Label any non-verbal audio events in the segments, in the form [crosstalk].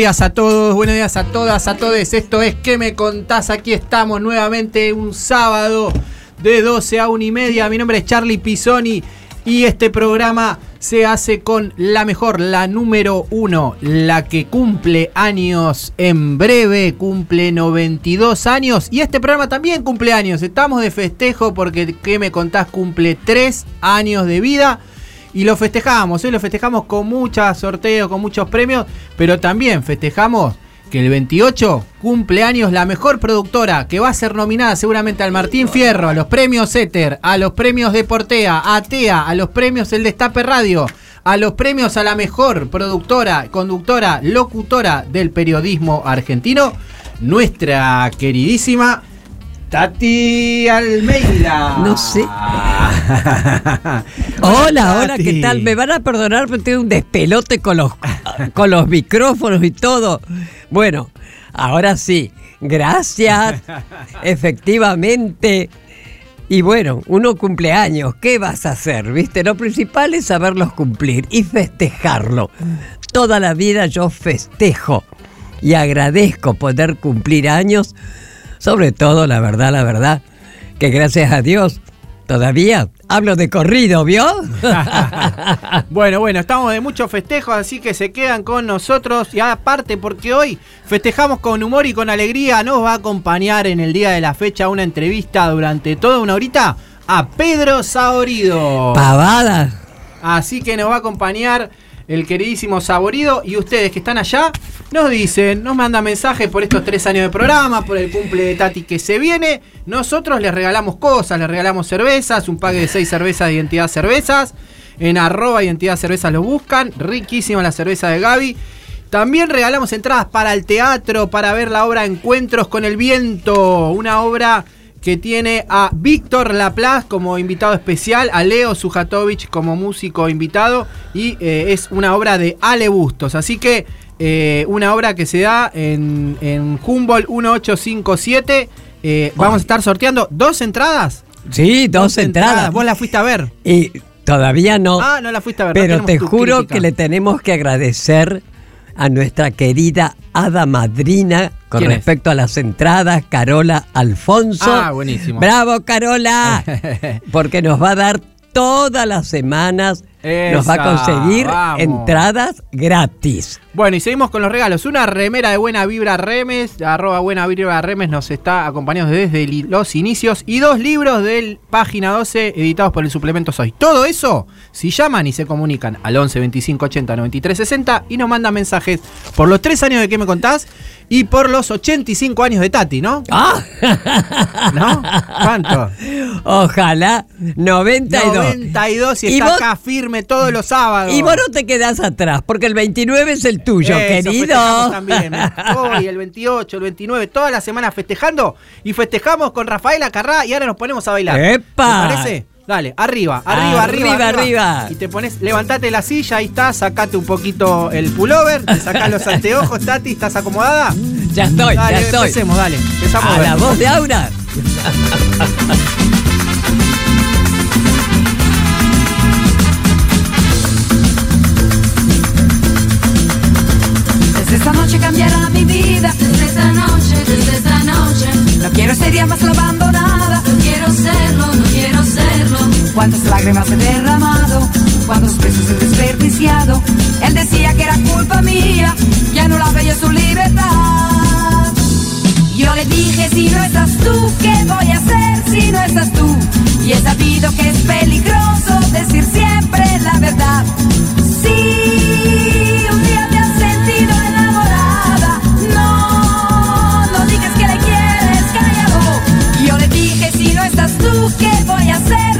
Días a todos, buenos días a todas, a todos. Esto es ¿Qué me contás? Aquí estamos nuevamente un sábado de 12 a 1 y media. Mi nombre es Charlie Pisoni y este programa se hace con la mejor, la número uno, la que cumple años en breve, cumple 92 años y este programa también cumple años. Estamos de festejo porque ¿Qué me contás? Cumple 3 años de vida. Y lo festejamos, ¿eh? lo festejamos con muchos sorteos, con muchos premios, pero también festejamos que el 28 cumpleaños la mejor productora que va a ser nominada seguramente al Martín Fierro, a los premios Éter, a los premios Deportea, a TEA, a los premios El Destape Radio, a los premios a la mejor productora, conductora, locutora del periodismo argentino, nuestra queridísima Tati Almeida. No sé. [laughs] Hola, hola, ¿qué tal? Me van a perdonar, pero tengo un despelote con los, con los micrófonos y todo. Bueno, ahora sí, gracias. Efectivamente. Y bueno, uno cumpleaños, ¿qué vas a hacer? ¿Viste? Lo principal es saberlos cumplir y festejarlo. Toda la vida yo festejo y agradezco poder cumplir años, sobre todo, la verdad, la verdad, que gracias a Dios Todavía hablo de corrido, ¿vio? [laughs] bueno, bueno, estamos de muchos festejos, así que se quedan con nosotros. Y aparte, porque hoy festejamos con humor y con alegría, nos va a acompañar en el día de la fecha una entrevista durante toda una horita a Pedro Saborido. Pavada. Así que nos va a acompañar el queridísimo Saborido. Y ustedes que están allá nos dicen, nos mandan mensajes por estos tres años de programa, por el cumple de Tati que se viene. Nosotros les regalamos cosas, les regalamos cervezas, un pague de seis cervezas de Identidad Cervezas. En arroba Identidad Cervezas lo buscan. Riquísima la cerveza de Gaby. También regalamos entradas para el teatro, para ver la obra Encuentros con el Viento. Una obra que tiene a Víctor Laplace como invitado especial, a Leo Sujatovich como músico invitado y eh, es una obra de Ale Bustos. Así que eh, una obra que se da en, en Humboldt 1857. Eh, vamos a estar sorteando dos entradas. Sí, dos, entradas. Vos la fuiste a ver. Y todavía no. Ah, no la fuiste a ver. Pero no te juro crítica. que le tenemos que agradecer a nuestra querida hada madrina con respecto a las entradas, Carola Alfonso. Ah, buenísimo. ¡Bravo, Carola! [laughs] Porque nos va a dar todas las semanas, nos va a conseguir vamos. entradas gratis. Bueno, y seguimos con los regalos. Una remera de Buena Vibra Remes, arroba Buena Vibra Remes nos está acompañando desde los inicios. Y dos libros del Página 12 editados por el suplemento Soy. Todo eso, si llaman y se comunican al 11 25 80 93 60 y nos mandan mensajes por los tres años de que me contás y por los 85 años de Tati, ¿no? ¡Ah! ¿No? ¿Cuánto? Ojalá 92. 92 y, ¿Y está vos? acá firme todos los sábados. Y vos no te quedás atrás, porque el 29 es el tuyo, Eso, querido. también. [laughs] Hoy, el 28, el 29, toda la semana festejando. Y festejamos con Rafaela Carrá y ahora nos ponemos a bailar. ¡Epa! ¿Te parece? Dale, arriba, arriba, arriba, Arriba, arriba. Y te pones, levantate la silla, ahí está, sacate un poquito el pullover, te sacás los [laughs] anteojos, Tati, ¿estás acomodada? Ya estoy, dale, ya estoy. empecemos, dale. Empezamos A la voz de Aura. Desde esta noche cambiará mi vida. Desde esta noche, desde esta noche. No quiero ser día más la abandonada. No quiero serlo, no quiero serlo. Cuántas lágrimas he derramado. Cuántos besos he desperdiciado. Él decía que era culpa mía. Que anulaba yo su libertad. si no estás tú, ¿qué voy a hacer si no estás tú? Y he sabido que es peligroso decir siempre la verdad. Sí,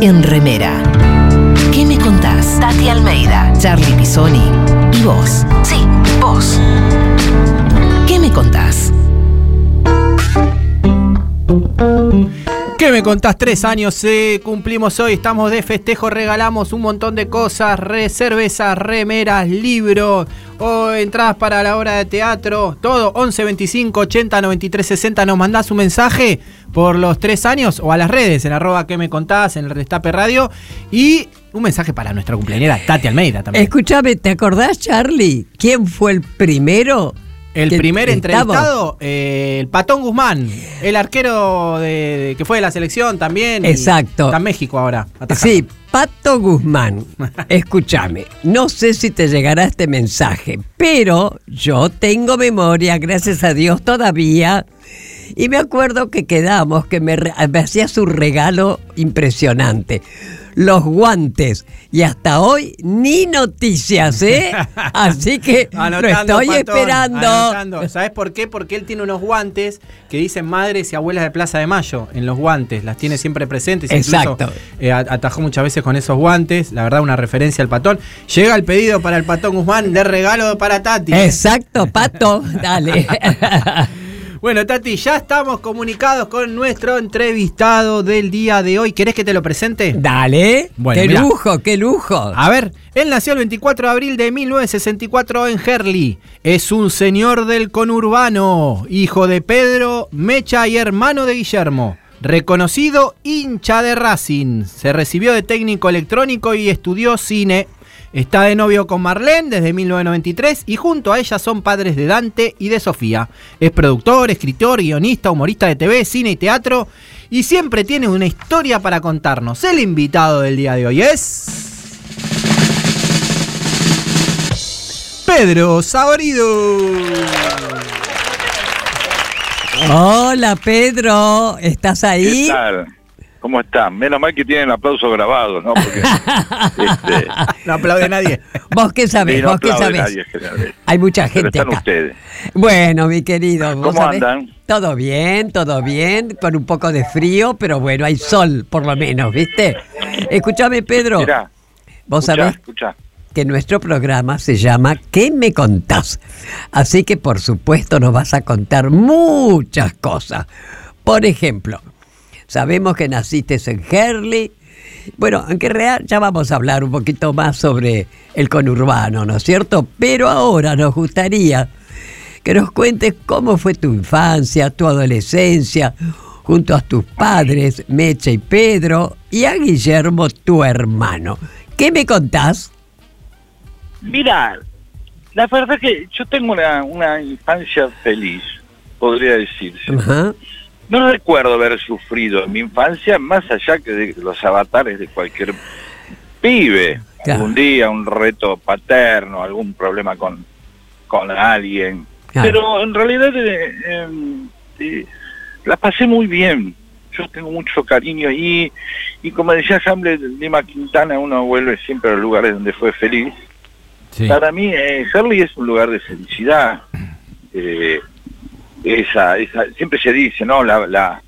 En remera. ¿Qué me contás? Tati Almeida, Charlie Pisoni y vos. Contás? Tres años eh, cumplimos hoy, estamos de festejo, regalamos un montón de cosas, re, cervezas, remeras, libros, o entradas para la obra de teatro, todo, 11 25 80 93 60, nos mandás un mensaje por los tres años o a las redes, en arroba que me contás, en el Destape Radio, y un mensaje para nuestra cumpleañera Tati Almeida también. Escúchame, ¿te acordás, Charlie? ¿Quién fue el primero? El primer entrevistado, eh, el Patón Guzmán, el arquero de, de- que fue de la selección también. Exacto. Está en México ahora. atajando. Sí, Pato Guzmán. [laughs] Escúchame, no sé si te llegará este mensaje, pero yo tengo memoria, gracias a Dios, todavía. Y me acuerdo que quedamos, que me, me hacía su regalo impresionante. Los guantes. Y hasta hoy ni noticias, ¿eh? [laughs] Así que lo Anotando, estoy Patón, esperando. anotando. ¿Sabes por qué? Porque él tiene unos guantes que dicen madres y abuelas de Plaza de Mayo en los guantes. Las tiene siempre presentes. Exacto. Incluso, eh, atajó muchas veces con esos guantes. La verdad, una referencia al patón. Llega el pedido para el patón Guzmán de regalo para Tati. Exacto, Pato, dale. [laughs] Bueno, Tati, ya estamos comunicados con nuestro entrevistado del día de hoy. ¿Querés que te lo presente? Dale. Bueno, qué mirá. lujo, qué lujo. A ver, él nació el 24 de abril de 1964 en Herli. Es un señor del conurbano, hijo de Pedro, Mecha y hermano de Guillermo. Reconocido hincha de Racing. Se recibió de técnico electrónico y estudió cine. Está de novio con Marlene desde 1993 y junto a ella son padres de Dante y de Sofía. Es productor, escritor, guionista, humorista de TV, cine y teatro y siempre tiene una historia para contarnos. El invitado del día de hoy es... Pedro Saborido. Hola Pedro, ¿estás ahí? ¿Qué tal? ¿Cómo están? Menos mal que tienen aplausos grabados, ¿no? Porque, [laughs] este, No aplaude nadie. ¿Vos qué sabés? sí, no ¿Vos qué aplaude sabés? nadie, generalmente. Hay mucha Pero gente están acá. ustedes. Bueno, mi querido, ¿vos ¿Cómo sabés? andan? Todo bien, todo bien, con un poco de frío, pero bueno, hay sol por lo menos, ¿viste? Escúchame, Pedro, Mirá, vos escuchá, sabés escuchá. que nuestro programa se llama ¿Qué me contás? Así que por supuesto nos vas a contar muchas cosas. Por ejemplo, sabemos que naciste en Herley. Bueno, aunque real ya vamos a hablar un poquito más sobre el conurbano, ¿no es cierto? Pero ahora nos gustaría que nos cuentes cómo fue tu infancia, tu adolescencia, junto a tus padres, Mecha y Pedro, y a Guillermo, tu hermano. ¿Qué me contás? Mira, la verdad que yo tengo una, una infancia feliz, podría decirse. Ajá. No recuerdo haber sufrido en mi infancia más allá que de los avatares de cualquier pibe. Claro. Algún día, un reto paterno, algún problema con, con alguien. Claro. Pero en realidad eh, eh, eh, la pasé muy bien. Yo tengo mucho cariño ahí. Y como decía Hamlet, Lima Quintana, uno vuelve siempre a los lugares donde fue feliz. Sí. Para mí, eh, Herley es un lugar de felicidad. Eh, esa, esa, siempre se dice, ¿no? La, la,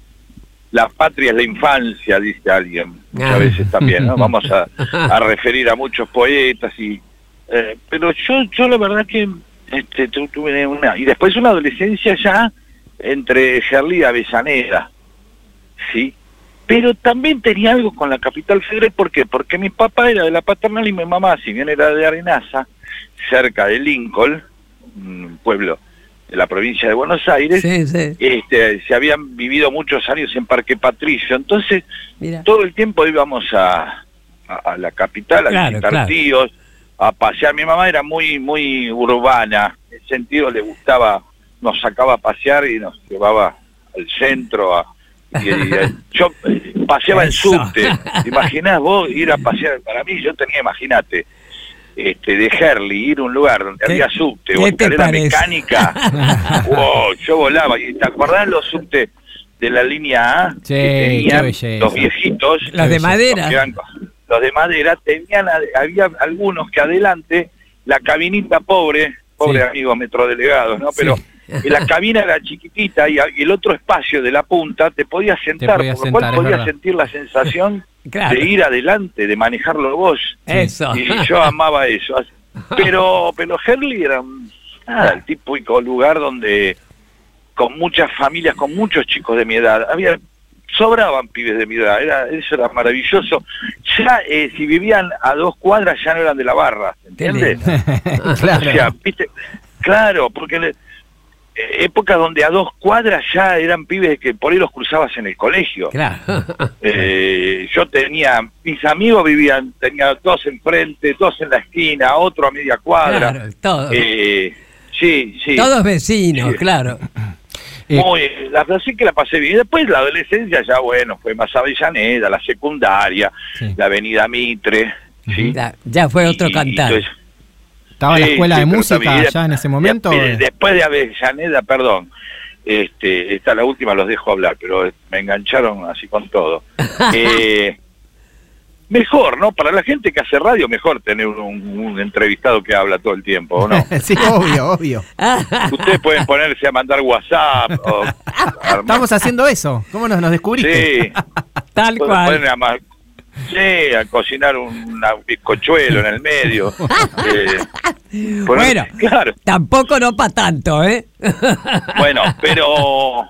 la patria es la infancia, dice alguien, muchas Ah. veces también, ¿no? Vamos a, [laughs] a referir a muchos poetas y... eh, pero yo, yo la verdad que este, tu- tuve una... Y después una adolescencia ya entre Herley y Avellaneda, ¿sí? Pero también tenía algo con la capital federal, ¿por qué? Porque mi papá era de la paternal y mi mamá, si bien era de Arenaza, cerca de Lincoln, un pueblo de la provincia de Buenos Aires, Sí, sí. este, se habían vivido muchos años en Parque Patricio, entonces Mira. todo el tiempo íbamos a, a, a la capital, a visitar claro. tíos, a pasear. Mi mamá era muy, muy urbana, en ese sentido le gustaba, nos sacaba a pasear y nos llevaba al centro a... y- y- [laughs] yo eh, paseaba en subte. ¿Te imaginás vos ir a pasear? Para mí, yo tenía, imagínate, este, de Herley, ir a un lugar donde ¿Qué- había subte o te escalera mecánica. [laughs] wow, yo volaba. ¿Y te acordás los subte de la línea A? Sí, que los viejitos. Los de madera. eran- Los de madera tenían, había algunos que adelante, la cabinita pobre, pobre Sí. amigos metrodelegados, ¿no? Pero Sí. la [laughs] cabina era chiquitita y, el otro espacio de la punta te podías sentar, podías por lo cual sentar, podías verdad. sentir la sensación Claro. de ir adelante, de manejarlo vos. Eso. Y yo amaba eso. [laughs] Pero, pero Herley era nada, el típico lugar donde con muchas familias, con muchos chicos de mi edad, había sobraban pibes de mi edad, era, eso era maravilloso. Ya eh, si vivían a dos cuadras ya no eran de la barra, ¿entiendes? lindo. [laughs] O sea, claro. ¿viste? Claro, porque le- épocas donde a dos cuadras ya eran pibes que por ahí los cruzabas en el colegio. Claro. [laughs] Eh, yo tenía, mis amigos vivían, tenía dos enfrente, dos en la esquina, otro a media cuadra. Claro, todo. Eh, sí, sí. Todos vecinos, Sí. claro. Eh, Muy, la verdad sí que la pasé bien. Después la adolescencia ya, bueno, fue más Avellaneda, la secundaria, Sí. la avenida Mitre. ¿sí? Ya, ya fue otro Y- cantar. ¿Estaba la escuela sí, de música también- ya en ese momento? de- eh? después de Avellaneda, perdón, este, esta la última los dejo hablar, pero me engancharon así con todo. [laughs] Eh, mejor, ¿no? Para la gente que hace radio, mejor tener un, un entrevistado que habla todo el tiempo, ¿o no? [laughs] sí, obvio, obvio. Ustedes pueden [laughs] ponerse a mandar WhatsApp o Estamos haciendo eso. ¿Cómo nos, nos descubriste? Sí, Tal pueden cual. Sí, a cocinar un, bizcochuelo en el medio. [laughs] Eh, Bueno. claro. Tampoco no para tanto, ¿eh? [laughs] Bueno, pero...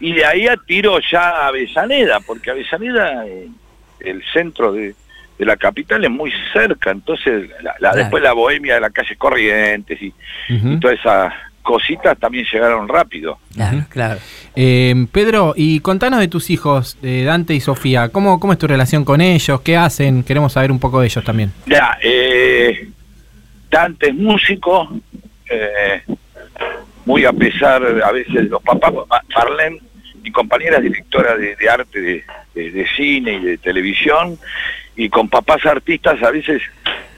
Y de ahí a tiro ya a Avellaneda, porque Avellaneda, eh, el centro de, de la capital, es muy cerca, entonces la, la- Claro. después la bohemia de las calles Corrientes y, Ujú. y todas esas cositas también llegaron rápido. Claro, claro. Eh, Pedro, y contanos de tus hijos, de Dante y Sofía. ¿Cómo, ¿Cómo es tu relación con ellos? ¿Qué hacen? Queremos saber un poco de ellos también. Ya, eh, Dante es músico, eh, muy a pesar a veces de los papás, Ma- Marlene, mi compañera es directora de, de arte de, de- de cine y de televisión, y con papás artistas a veces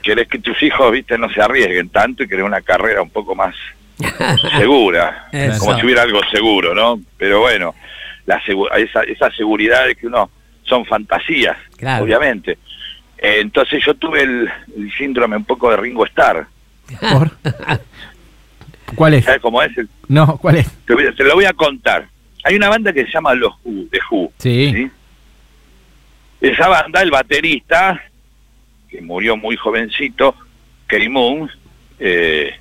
querés que tus hijos, viste, no se arriesguen tanto y querés una carrera un poco más [laughs] segura, Eso. como si hubiera algo seguro, ¿no? Pero bueno, la segu- esa, esa seguridad de que uno son fantasías, Claro. obviamente. Eh, entonces yo tuve el, el síndrome un poco de Ringo Starr. ¿Por? [laughs] ¿Cuál es? ¿Sabes cómo es? El- No, ¿cuál es? te, voy a- te lo voy a contar. Hay una banda que se llama Los Who, The Who. Sí. Esa banda, el baterista, que murió muy jovencito, Kerry Moon, eh,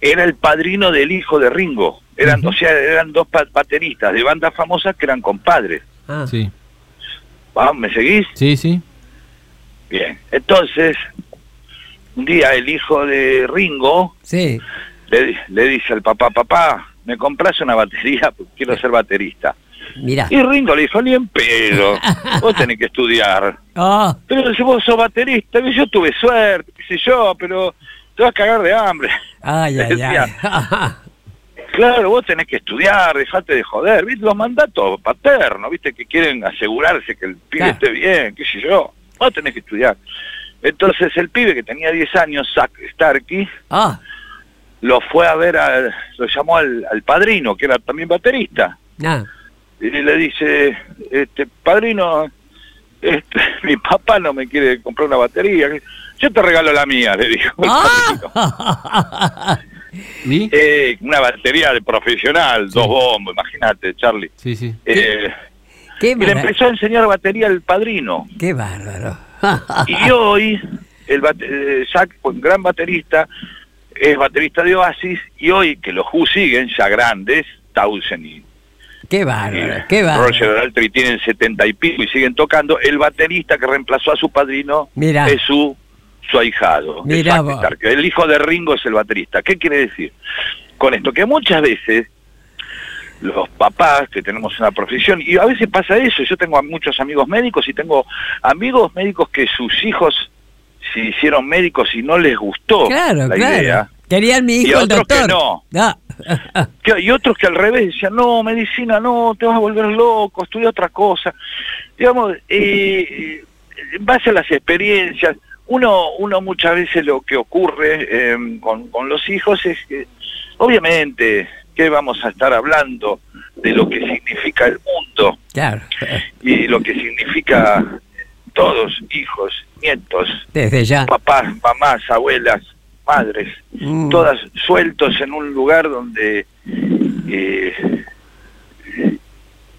era el padrino del hijo de Ringo. Eran. O sea, eran dos bateristas de bandas famosas que eran compadres. Ah, Sí. ¿Va? ¿Me seguís? Sí, sí. Bien. Entonces, un día el hijo de Ringo sí. le, di- le dice al papá, papá, ¿me compras una batería? Porque quiero ser baterista. Mira. Y Ringo le dijo, ni en pedo, [laughs] vos tenés que estudiar. Ah, Pero si vos sos baterista, yo tuve suerte, qué sé yo, pero te vas a cagar de hambre. ay, [laughs] ay, ay. Claro, vos tenés que estudiar, dejate de joder, ¿viste? Los mandatos paternos, ¿viste? Que quieren asegurarse que el pibe Claro. esté bien, qué sé yo. Vos tenés que estudiar. Entonces el pibe que tenía 10 años, Zack Starkey, Ah, lo fue a ver, al- lo llamó al, al padrino, que era también baterista. ah. Y le dice, este padrino, este, [laughs] mi papá no me quiere comprar una batería. Yo te regalo la mía, le dijo. [laughs] Ah. [laughs] ¿Y? Eh, una batería de profesional, dos bombos, imagínate, Charlie. Sí, sí. Eh, Qué, y le empezó a enseñar batería al padrino. qué bárbaro. Y hoy, el bate- eh, un gran baterista, es baterista de Oasis, y hoy que los Who siguen, ya grandes, Townsend y, Qué y bárbaro, qué bárbaro. Roger Daltrey tienen setenta y pico y siguen tocando, el baterista que reemplazó a su padrino Mirá. es su, su ahijado. Mirá. Stark. El hijo de Ringo es el baterista. ¿Qué quiere decir? Con esto, que muchas veces los papás que tenemos una profesión, y a veces pasa eso, yo tengo a muchos amigos médicos y tengo amigos médicos que sus hijos se hicieron médicos y no les gustó Claro, la claro. idea. Querían mi Y hijo el otros que doctor. no. Ah. [laughs] Que- Y otros que al revés decían, no, medicina, no, te vas a volver loco, estudia otra cosa. Digamos, [laughs] eh, en base a las experiencias, uno, uno muchas veces lo que ocurre eh, con, con los hijos es que, obviamente, que vamos a estar hablando de lo que significa el mundo Claro. y lo que significa todos, hijos, nietos, Desde ya. papás, mamás, abuelas, madres, Mm. todas sueltos en un lugar donde eh,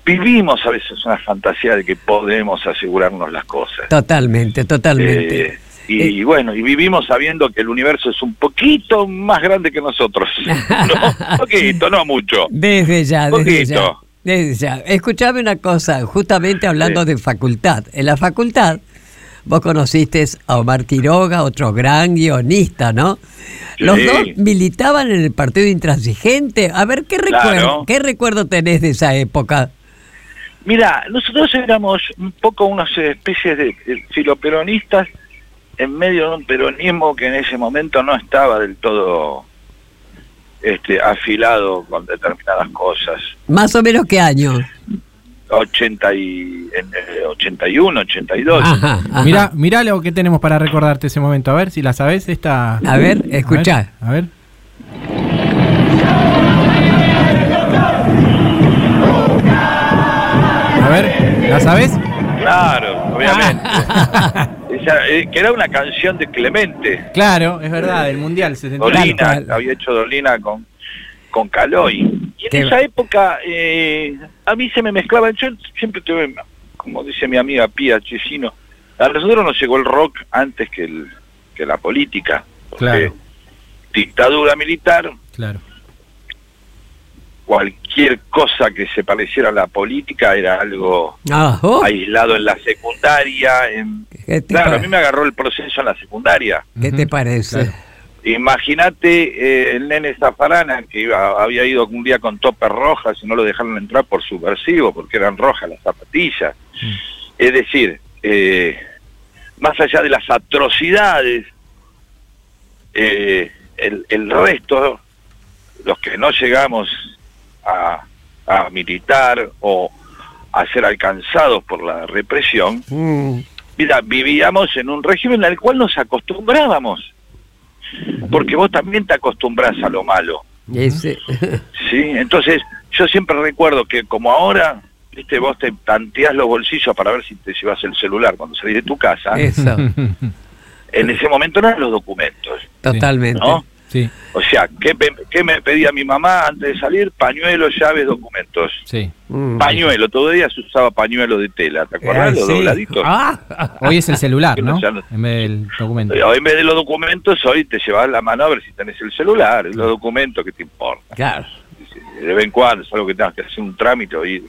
vivimos a veces una fantasía de que podemos asegurarnos las cosas. Totalmente, totalmente. Eh, y bueno, y vivimos sabiendo que el universo es un poquito más grande que nosotros. [laughs] no, poquito, no mucho. Desde ya, desde ya. Poquito. Desde ya. Escuchame una cosa, justamente hablando Sí. de facultad. En la facultad, vos conociste a Omar Quiroga, otro gran guionista, ¿no? Los dos militaban en el partido intransigente. A ver, ¿qué recuerdo, Claro. ¿qué recuerdo tenés de esa época? Mira, nosotros éramos un poco unas especies de eh, filoperonistas en medio de un peronismo que en ese momento no estaba del todo este, afilado con determinadas cosas. Más o menos qué año. 80 y, en, eh, 81, 82. Ajá, ajá. Mirá, mirá lo que tenemos para recordarte ese momento. A ver si la sabes esta. A ver, escuchá. A ver. A ver, ¿la sabes? Claro, obviamente. [laughs] Eh, que era una canción de Clemente. Claro, es verdad, del Mundial 73. Dolina, había hecho Dolina con, con Caloy. Y en Qué esa época eh, a mí se me mezclaban, yo siempre tuve, como dice mi amiga Pía Chesino, a nosotros nos llegó el rock antes que, el, que la política. Claro. Dictadura militar, Claro. Cualquier cosa que se pareciera a la política era algo Ah, oh, aislado en la secundaria. En... ¿Qué te Claro, a mí me agarró el proceso en la secundaria. ¿Qué te parece? claro. Imagínate eh, el nene Zafarana que iba, había ido un día con topes rojas y no lo dejaron entrar por subversivo porque eran rojas las zapatillas. Mm. Es decir, eh, más allá de las atrocidades, eh, el, el resto, los que no llegamos a, a militar o a ser alcanzados por la represión, Mm, Mira, vivíamos en un régimen al cual nos acostumbrábamos. Porque vos también te acostumbras a lo malo. ese- ¿sí? Entonces, yo siempre recuerdo que como ahora viste, vos te tanteás los bolsillos para ver si te llevas el celular cuando salís de tu casa. Eso, En ese momento no eran los documentos, totalmente. ¿no? Sí, O sea, ¿qué, me pedía mi mamá antes de salir? Pañuelos, llaves, documentos. sí. Mm. Pañuelo, todavía se usaba pañuelo de tela, ¿te acordás? Ah, los sí. dobladitos. Ah, Hoy es el celular, [laughs] no En vez del documento. Hoy en vez de los documentos, hoy te llevas la mano a ver si tenés el celular, los documentos que te importa. claro. De vez en cuando es algo que tengas que hacer un trámite o ir.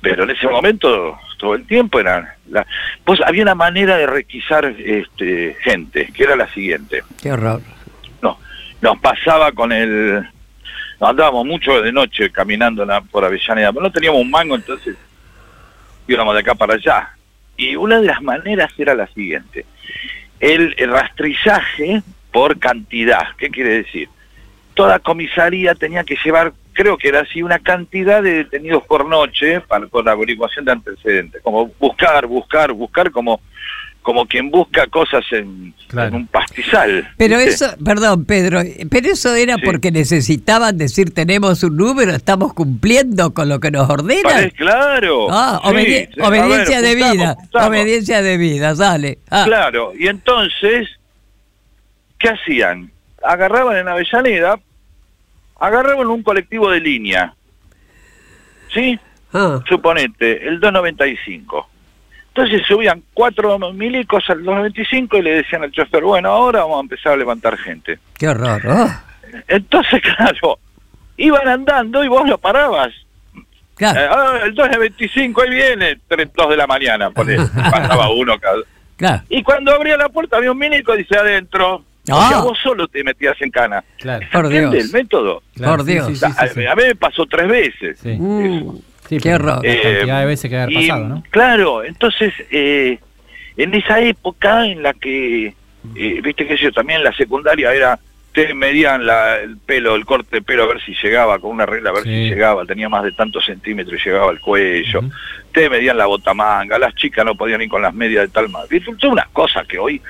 Pero en ese momento, todo el tiempo era... La... Pues había una manera de requisar este, gente, que era la siguiente. Qué horror. No, nos pasaba con el... Andábamos mucho de noche caminando la- por Avellaneda, pero no teníamos un mango, entonces íbamos de acá para allá. Y una de las maneras era la siguiente. El, el rastrillaje por cantidad. ¿Qué quiere decir? Toda comisaría tenía que llevar, creo que era así, una cantidad de detenidos por noche para, con la averiguación de antecedentes. Como buscar, buscar, buscar, como, como quien busca cosas en, Claro. en un pastizal. Pero ¿viste? eso, perdón, Pedro, pero eso era Sí. porque necesitaban decir tenemos un número, estamos cumpliendo con lo que nos ordenan. Pare- claro. Ah, Sí, obedi- sí, a obediencia ver, de juntamos, vida, juntamos. obediencia de vida, sale. Ah, Claro, y entonces, ¿qué hacían? Agarraban en Avellaneda, agarraban un colectivo de línea, ¿sí? ah, Suponete, el 295. Entonces subían cuatro milicos al 295 y le decían al chofer, bueno, ahora vamos a empezar a levantar gente. qué horror. Entonces, [laughs] claro, iban andando y vos lo parabas. claro, Eh, ah, el 295 ahí viene, 3, 2 de la mañana, ponele. [laughs] pasaba uno cada... claro. Y cuando abría la puerta había un milico, dice adentro. O Ah. sea, vos solo te metías en cana. Claro. Por ¿Entiende Dios. el método? claro, Por Dios. sí, O sea, sí, sí, sí. A, a mí me pasó tres veces. Sí. Sí, qué horror. La cantidad de veces que haber y, pasado, ¿no? Claro, entonces, eh, en esa época en la que, eh, viste que yo también en la secundaria era, te medían la, el pelo, el corte de pelo a ver si llegaba, con una regla a ver Sí. si llegaba, tenía más de tantos centímetros y llegaba al cuello. Ujú. te medían la botamanga, las chicas no podían ir con las medias de tal manera. Son unas cosas que hoy,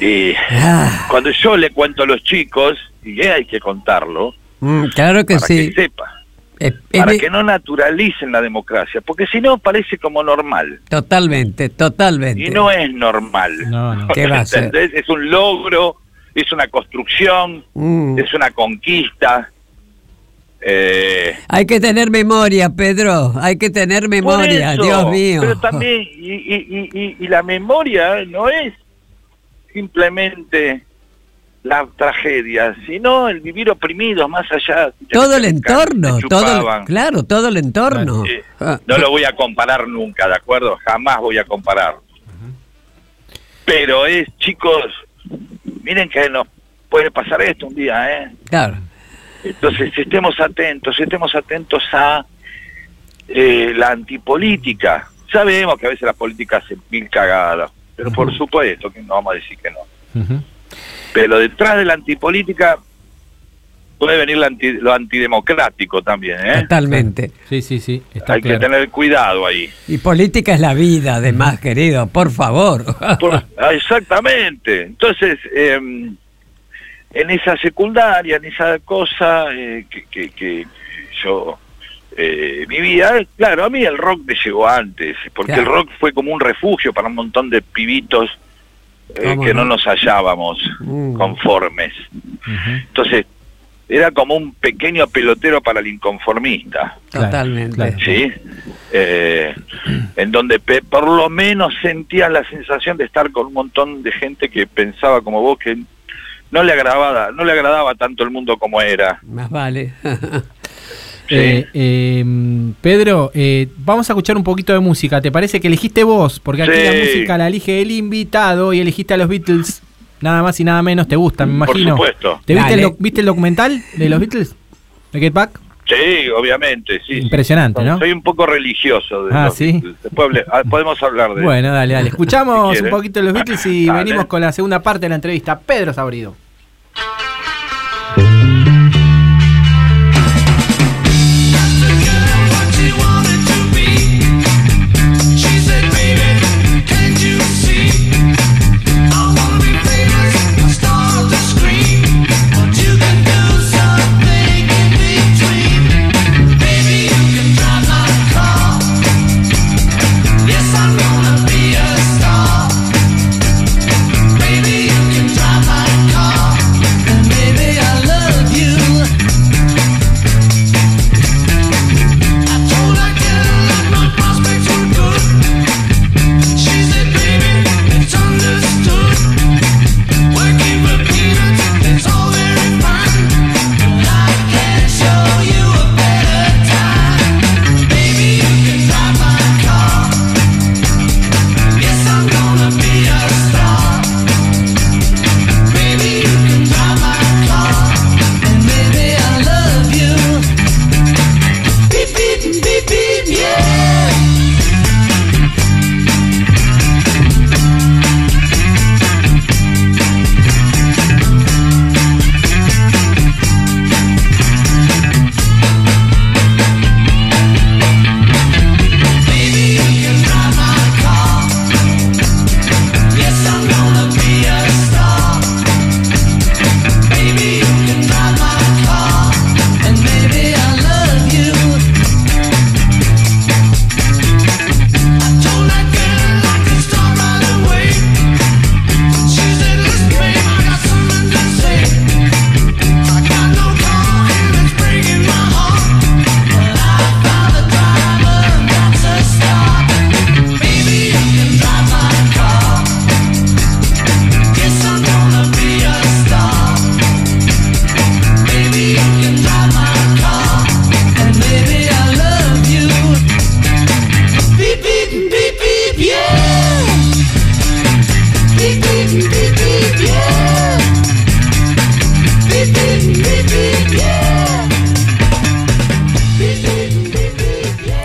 eh, Ah, cuando yo le cuento a los chicos, y hay que contarlo, mm, claro que para sí. que sepa, Eh, para que no naturalicen la democracia, porque si no parece como normal, Totalmente, totalmente. y no es normal. No, no. [laughs] ¿Qué va a ser? Es un logro, es una construcción, Mm. es una conquista. Eh, Hay que tener memoria, Pedro. Hay que tener memoria, eso, Dios mío. Pero también, y, [laughs] y- y- y- y la memoria no es simplemente la tragedia, sino el vivir oprimido más allá. todo el entorno, todo, el- claro, todo el entorno. Ah, no lo voy a comparar nunca, ¿de acuerdo? Jamás voy a comparar. Pero es, chicos, miren que nos puede pasar esto un día, ¿eh? Claro. Entonces, estemos atentos, estemos atentos a eh, la antipolítica. Sabemos que a veces la política hace mil cagadas, pero por supuesto que no vamos a decir que no. Pero detrás de la antipolítica puede venir la anti- lo antidemocrático también, ¿eh? Totalmente. Sí, sí, sí. Está Hay que tener cuidado ahí. Y política es la vida, además, querido, por favor. Por- ah, exactamente. Entonces, eh, en esa secundaria, en esa cosa eh, que, que- que yo eh, vivía, claro, a mí el rock me llegó antes, porque Claro. el rock fue como un refugio para un montón de pibitos eh, ¿Cómo que no no? nos hallábamos Mm. conformes. Entonces, era como un pequeño pelotero para el inconformista. Totalmente. ¿sí? Eh, en donde pe- por lo menos sentías la sensación de estar con un montón de gente que pensaba como vos que no le agradaba, no le agradaba tanto el mundo como era. Más vale. [laughs] Sí. Eh, eh, Pedro, eh, vamos a escuchar un poquito de música. ¿Te parece que elegiste vos? Porque aquí Sí. la música la elige el invitado y elegiste a los Beatles. Nada más y nada menos. ¿Te gusta, me Por imagino? supuesto. ¿Te viste el, viste documental de los Beatles? ¿De Get Back? Sí, obviamente, sí. sí. Impresionante, ¿no? Soy un poco religioso. De Ah, los ¿sí? Beatles. Después ah, podemos hablar de Bueno, dale, dale. [laughs] Escuchamos Si un poquito de los Beatles y [laughs] Dale. venimos con la segunda parte de la entrevista. Pedro Sabrido.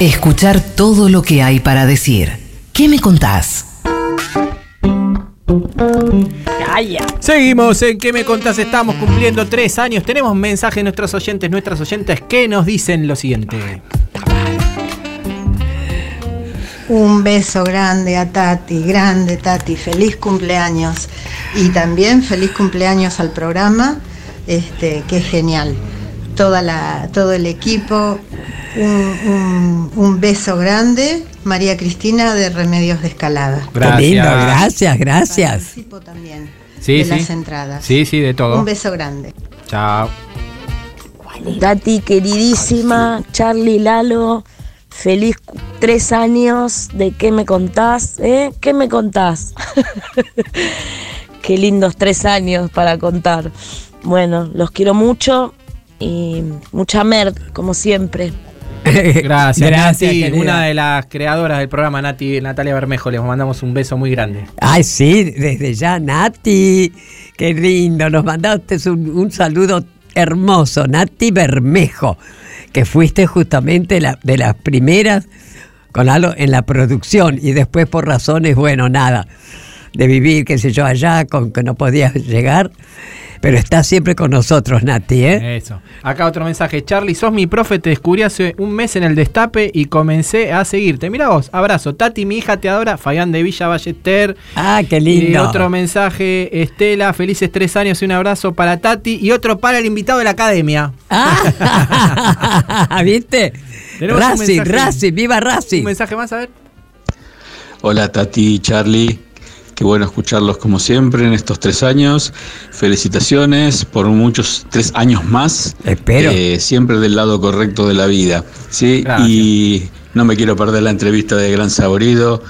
Escuchar todo lo que hay para decir. ¿Qué me contás? Seguimos en ¿Qué me contás? Estamos cumpliendo tres años. Tenemos mensajes de nuestros oyentes, nuestras oyentes que nos dicen lo siguiente. Un beso grande a Tati, grande Tati, feliz cumpleaños. Y también feliz cumpleaños al programa, este, que es genial. Toda la, todo el equipo, un, un- un beso grande. María Cristina de Remedios de Escalada. Qué lindo, gracias, gracias. Participo también Sí, de sí. las entradas. Sí, sí, de todo. Un beso grande. Chao. Tati queridísima, Charlie Lalo, feliz tres años de qué me contás, ¿eh? ¿Qué me contás? [laughs] Qué lindos tres años para contar. Bueno, los quiero mucho y mucha merd, como siempre. [laughs] Gracias, Gracias, Nati, una de las creadoras del programa, Nati, Natalia Bermejo. Les mandamos un beso muy grande. Ay, sí, desde ya, Nati. Qué lindo, nos mandaste un, un saludo hermoso, Nati Bermejo, que fuiste justamente la, de las primeras con algo en la producción y después por razones, bueno, nada, de vivir, qué sé yo, allá, con que no podías llegar, pero estás siempre con nosotros, Nati, ¿eh? Eso. Acá otro mensaje. Charlie, sos mi profe, te descubrí hace un mes en el destape y comencé a seguirte. Mira vos, abrazo. Tati, mi hija te adora. Fabián de Villa Ballester. Ah, qué Y lindo. otro mensaje, Estela, felices tres años y un abrazo para Tati. Y otro para el invitado de la academia. Ah, [laughs] ¿viste? Tenemos un Racing, mensaje- Racing, viva Racing. Un mensaje más, a ver. Hola Tati y Charlie, qué bueno escucharlos como siempre en estos tres años. Felicitaciones por muchos tres años más. Espero. Eh, siempre del lado correcto de la vida. Sí, Gracias. y no me quiero perder la entrevista de Gran Saborido.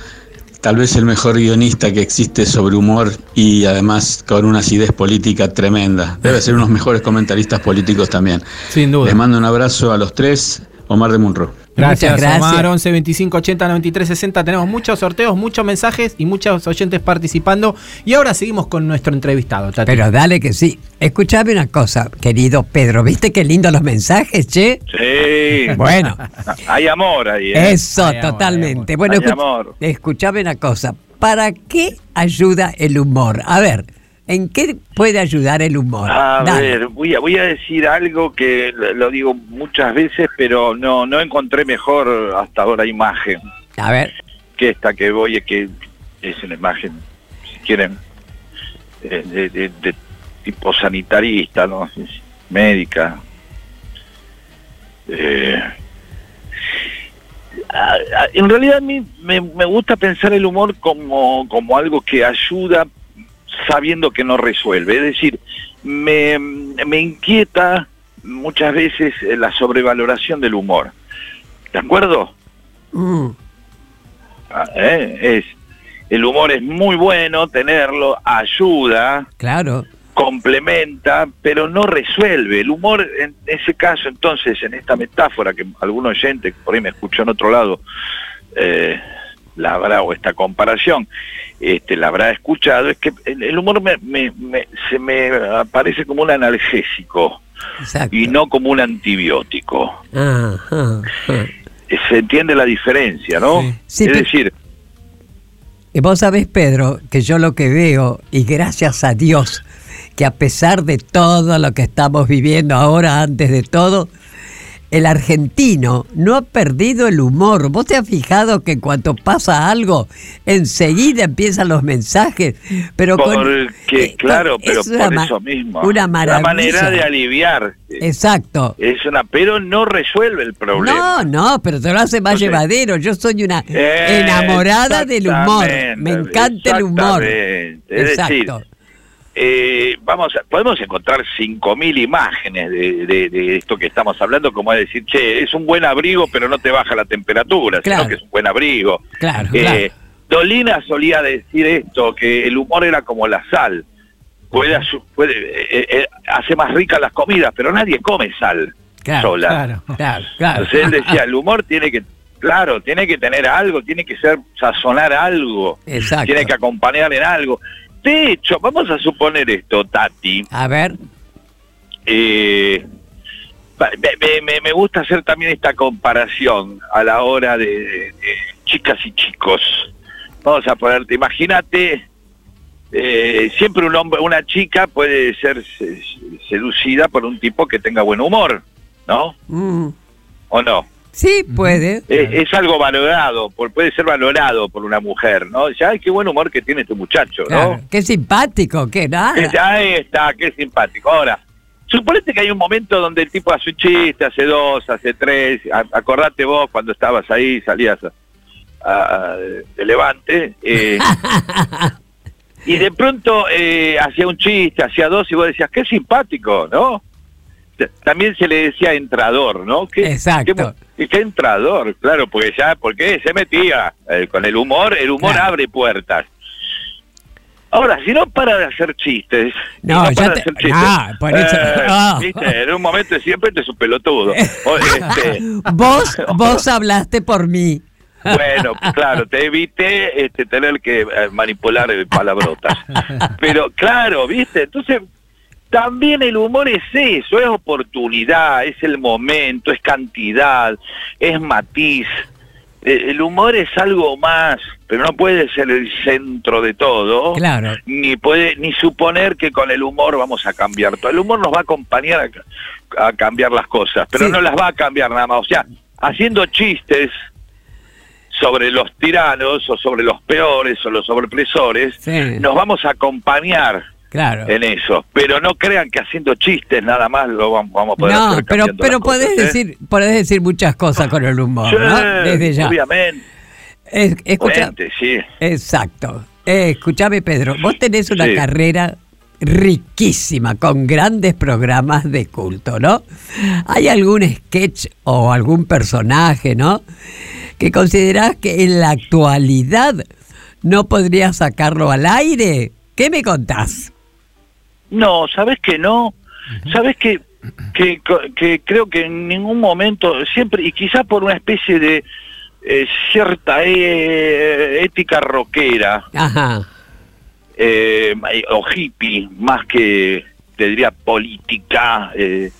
Tal vez el mejor guionista que existe sobre humor y además con una acidez política tremenda. Debe ser unos mejores comentaristas políticos también. Sin duda. Les mando un abrazo a los tres. Omar de Munro. Gracias, gracias. Omar. 11 25 80 93 60. Tenemos muchos sorteos, muchos mensajes y muchos oyentes participando. Y ahora seguimos con nuestro entrevistado, Tati. Pero dale que sí. Escuchame una cosa, querido Pedro. ¿Viste qué lindo los mensajes, che? Sí. Bueno, Hay amor ahí. ¿eh? eso, Hay amor, totalmente. Bueno, Hay escuch- amor. escuchame una cosa. ¿Para qué ayuda el humor? A ver, ¿en qué puede ayudar el humor? A Dale. ver, voy a, voy a decir algo que lo digo muchas veces, pero no, no encontré mejor hasta ahora imagen A ver, que esta que voy, que es una imagen, si quieren, de, de- de tipo sanitarista, ¿no? Médica. Eh, en realidad a mí me, me gusta pensar el humor como, como algo que ayuda sabiendo que no resuelve. Es decir, me, me inquieta muchas veces eh, la sobrevaloración del humor. ¿De acuerdo? mm, Ah, ¿eh? Es, el humor es muy bueno tenerlo, ayuda, claro. complementa, pero no resuelve. El humor, en ese caso, entonces, en esta metáfora que algún oyente por ahí me escuchó en otro lado, eh, la habrá, o esta comparación, este, la habrá escuchado, es que el, el humor me, me- me- se me aparece como un analgésico Exacto. y no como un antibiótico. Ah, ah, ah. Se entiende la diferencia, ¿no? Sí. Sí, es decir, Y vos sabés, Pedro, que yo lo que veo, y gracias a Dios, que a pesar de todo lo que estamos viviendo ahora, antes de todo, el argentino no ha perdido el humor. ¿Vos te has fijado que cuando pasa algo, enseguida empiezan los mensajes? Pero con- porque, eh, claro, con- pero es una por ma- eso mismo. Una maravilla. Manera de aliviar. Exacto. Es una, pero no resuelve el problema. No, no, pero te lo hace más Entonces- llevadero. Yo soy una Eh, enamorada del humor. Me encanta el humor. decir, Exacto. Eh, vamos a- podemos encontrar 5.000 imágenes de, de- de esto que estamos hablando, como es decir, che, es un buen abrigo, pero no te baja la temperatura, Claro. sino que es un buen abrigo. Claro, Eh, claro. Dolina solía decir esto, que el humor era como la sal. Puede, puede eh, eh, hace más ricas las comidas, pero nadie come sal Claro, sola. Claro. Claro, claro. Entonces él decía, [laughs] el humor tiene que, claro, tiene que tener algo, tiene que ser sazonar algo, Exacto. tiene que acompañar en algo. De hecho, vamos a suponer esto, Tati. A ver. Eh, me, me- me gusta hacer también esta comparación a la hora de, de- de chicas y chicos. Vamos a ponerte, imagínate, eh, siempre un hombre, una chica puede ser se- seducida por un tipo que tenga buen humor, ¿no? Mm, ¿O no? Sí, puede. Eh, es algo valorado, por, puede ser valorado por una mujer, ¿no? Dice, ay, qué buen humor que tiene tu muchacho, ¿no? Claro. Qué simpático, qué nada. Ahí está, qué simpático. Ahora, suponete que hay un momento donde el tipo hace un chiste, hace dos, hace tres. A- acordate vos cuando estabas ahí, salías a- a- de Levante. eh, [laughs] y de pronto eh, hacía un chiste, hacía dos y vos decías, qué simpático, ¿no? También se le decía entrador, ¿no? ¿Qué, Exacto. Qué, qué entrador, claro, porque ya, porque se metía eh, con el humor, el humor Claro. abre puertas. Ahora, si no para de hacer chistes, No, ya para te- de hacer chistes, ah, por eso- eh, viste, en un momento siempre te es un pelotudo. [laughs] O, este, Vos, vos [laughs] hablaste por mí. bueno, claro, te evité este, tener que eh, manipular eh, palabrotas. [laughs] Pero claro, ¿viste? Entonces, también el humor es eso, es oportunidad, es el momento, es cantidad, es matiz. Eh, El humor es algo más, pero no puede ser el centro de todo. Claro. Ni puede ni suponer que con el humor vamos a cambiar todo. El humor nos va a acompañar a, a cambiar las cosas, pero Sí. no las va a cambiar nada más. O sea, haciendo chistes sobre los tiranos o sobre los peores o los sobrepresores, Sí. nos vamos a acompañar Claro. en eso. Pero no crean que haciendo chistes nada más lo vamos, vamos a poder No, hacer pero, pero cosas, podés ¿eh? decir, podés decir muchas cosas con el humor, Sí, ¿no? Desde ya. Obviamente. Es- escucha, Obviamente, sí. exacto. Eh, escuchame, Pedro, vos tenés una Sí. carrera riquísima, con grandes programas de culto, ¿no? ¿Hay algún sketch o algún personaje, ¿no? Que considerás que en la actualidad no podrías sacarlo al aire? ¿Qué me contás? No, sabes que no. Sabes que, que que creo que en ningún momento siempre y quizás por una especie de eh, cierta eh, ética rockera Ajá. eh, o hippie más que te diría política eh,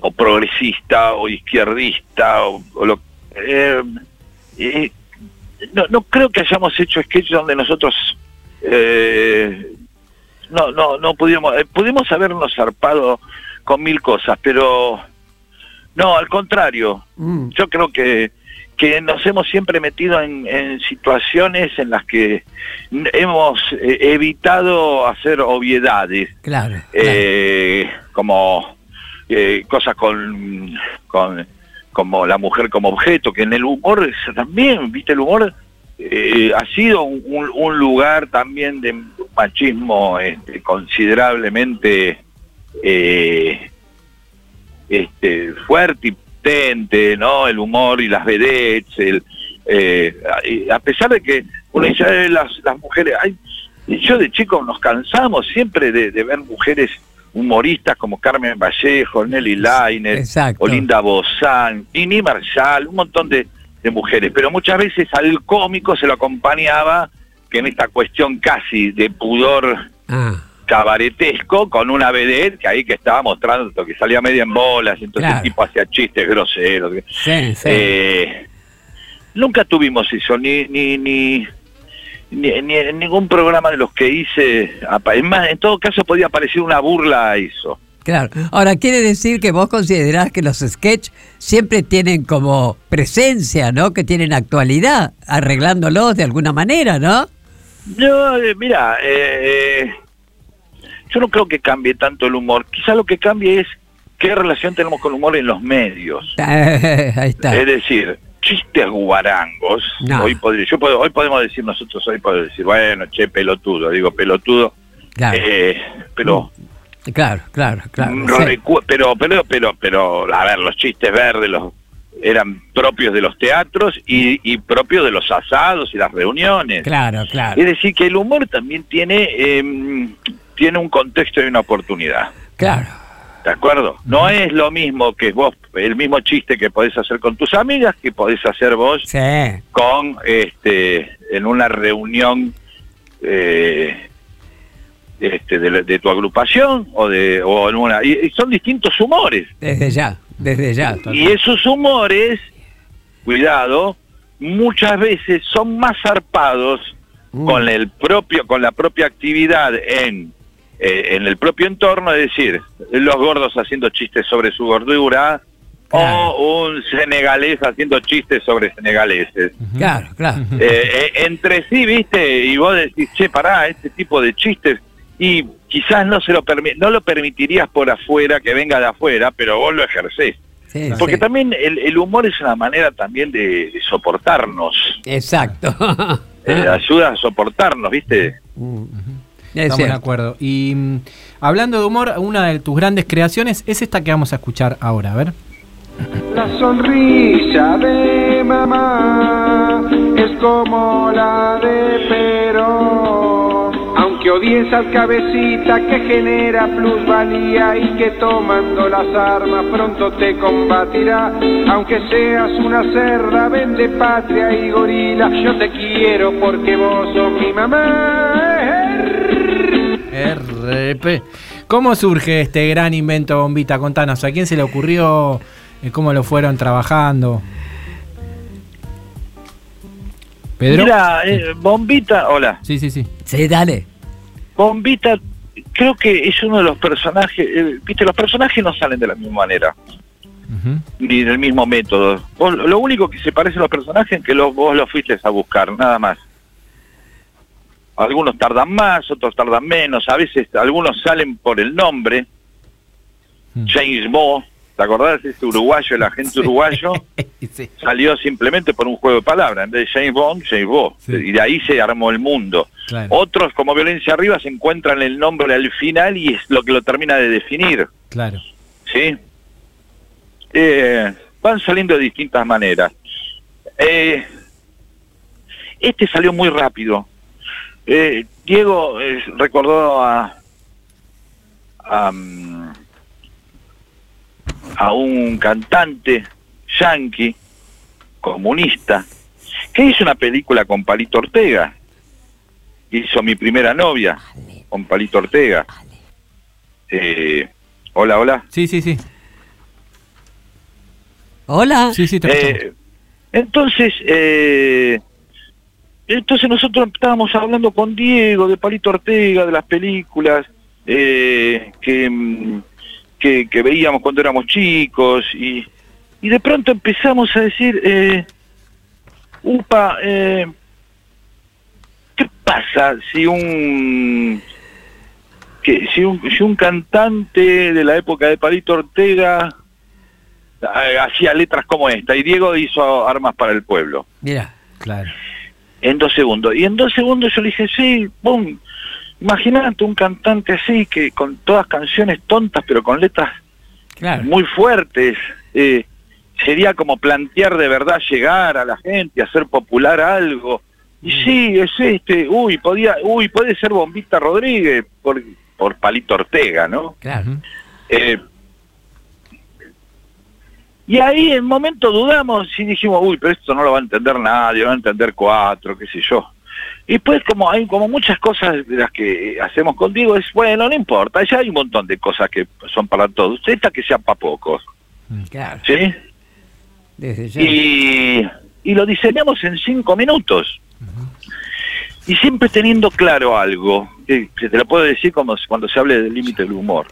o progresista o izquierdista o, o lo eh, eh, no, no creo que hayamos hecho sketches donde nosotros eh, no no no pudimos eh, pudimos habernos zarpado con mil cosas pero no al contrario Mm, yo creo que que nos hemos siempre metido en, en situaciones en las que hemos eh, evitado hacer obviedades claro. claro. eh, como eh, cosas con, con como la mujer como objeto que en el humor también viste el humor eh, ha sido un, un- un lugar también de machismo este, considerablemente eh, este, fuerte y potente, ¿no? El humor y las vedettes, el, eh, a pesar de que uno dice, "Eh, las, las mujeres, ay, yo de chico nos cansamos siempre de, de ver mujeres humoristas como Carmen Vallejo, Nelly Lainer. Olinda Bozán, Nini Marshall, un montón de, de mujeres, pero muchas veces al cómico se lo acompañaba que en esta cuestión casi de pudor Ah, cabaretesco con una vedette que ahí que estaba mostrando que salía media en bolas, entonces Claro. el tipo hacía chistes groseros. sí, sí. Eh, nunca tuvimos eso, ni, ni, ni, ni, ni en ningún programa de los que hice. Es más, en todo caso podía parecer una burla a eso. Claro. Ahora, quiere decir que vos considerás que los sketch siempre tienen como presencia, ¿no? Que tienen actualidad, arreglándolos de alguna manera, ¿no? Yo, eh, mira, eh, yo no creo que cambie tanto el humor. Quizá lo que cambie es qué relación tenemos con el humor en los medios. [laughs] Ahí está. Es decir, chistes guarangos. No. Hoy, podría- yo puedo, hoy podemos decir nosotros, hoy podemos decir, bueno, che, pelotudo. Digo, pelotudo. Claro, eh, pero, claro, claro, claro. sí. pero, pero, pero, pero, a ver, los chistes verdes los eran propios de los teatros y, y propios de los asados y las reuniones. Claro, claro. Es decir, que el humor también tiene, em, tiene un contexto y una oportunidad. Claro. ¿De acuerdo? No es lo mismo que vos, el mismo chiste que podés hacer con tus amigas que podés hacer vos Sí. con, este, en una reunión eh, este, de, de tu agrupación o de o en una y, y son distintos humores Desde ya, desde ya. y esos humores cuidado muchas veces son más zarpados Mm. con el propio con la propia actividad en eh, en el propio entorno es decir los gordos haciendo chistes sobre su gordura Claro. o un senegalés haciendo chistes sobre senegaleses Claro, claro. eh, eh, entre sí, viste, y vos decís, che, pará, este tipo de chistes, y quizás no se lo no lo permitirías por afuera, que venga de afuera, pero vos lo ejercés. Sí, Porque sí. también el, el humor es una manera también de, de soportarnos, Exacto. eh, [laughs] ayuda a soportarnos, viste. Mm. Es Estamos de acuerdo. Y mm, hablando de humor, una de tus grandes creaciones es esta que vamos a escuchar ahora. A ver. La sonrisa de mamá es como la de Perón. Aunque odies al cabecita que genera plusvalía y que tomando las armas pronto te combatirá. Aunque seas una cerda, vende patria y gorila. Yo te quiero porque vos sos mi mamá. RP. ¿Cómo surge este gran invento Bombita? Contanos, ¿a quién se le ocurrió? Eh, ¿Cómo lo fueron trabajando? Pedro. Mira, eh, Bombita, hola. Sí, sí, sí. Sí, dale. Bombita, creo que es uno de los personajes, eh, viste, los personajes no salen de la misma manera. Ni del mismo método. Vos- lo único que se parece a los personajes es que lo- vos los fuiste a buscar, nada más. Algunos tardan más, otros tardan menos, a veces algunos salen por el nombre. Mm. James Bo, ¿te acordás ese uruguayo, el agente [laughs] uruguayo? [laughs] Sí. Salió simplemente por un juego de palabras, en vez de James Bond, James Bo. Sí. Y de ahí se armó el mundo. Claro. Otros, como Violencia Arriba, se encuentran el nombre al final y es lo que lo termina de definir. Claro. ¿sí? Eh, van saliendo de distintas maneras. Eh, este salió muy rápido. Eh, Diego recordó a, a, mm, a un cantante yanqui comunista que hizo una película con Palito Ortega. Hizo mi primera novia con Palito Ortega. Eh, hola, hola. Sí, sí, sí. Hola. Sí, sí, te. Eh, entonces, eh, entonces nosotros estábamos hablando con Diego de Palito Ortega, de las películas eh, que, mm, que, que veíamos cuando éramos chicos y, y de pronto empezamos a decir, eh, upa, eh, ¿qué pasa si un que si un, si un cantante de la época de Palito Ortega eh, hacía letras como esta y Diego hizo Armas para el Pueblo Mira. Claro. en dos segundos. Y en dos segundos yo le dije, sí, boom, imagínate un cantante así que con todas canciones tontas pero con letras Claro. muy fuertes. eh, sería como plantear de verdad llegar a la gente, hacer popular algo. Y sí, es este, uy, podía, uy, puede ser Bombita Rodríguez por, por Palito Ortega, ¿no? Claro. Eh, y ahí en un momento dudamos y dijimos, uy, pero esto no lo va a entender nadie, lo va a entender cuatro, qué sé yo. Y pues como hay como muchas cosas de las que hacemos contigo, es bueno, no importa, ya hay un montón de cosas que son para todos. Esta que sea para pocos, Claro. ¿sí? Desde ya. Y, y lo diseñamos en cinco minutos. Y siempre teniendo claro algo, que, que te lo puedo decir como cuando se hable del límite del humor.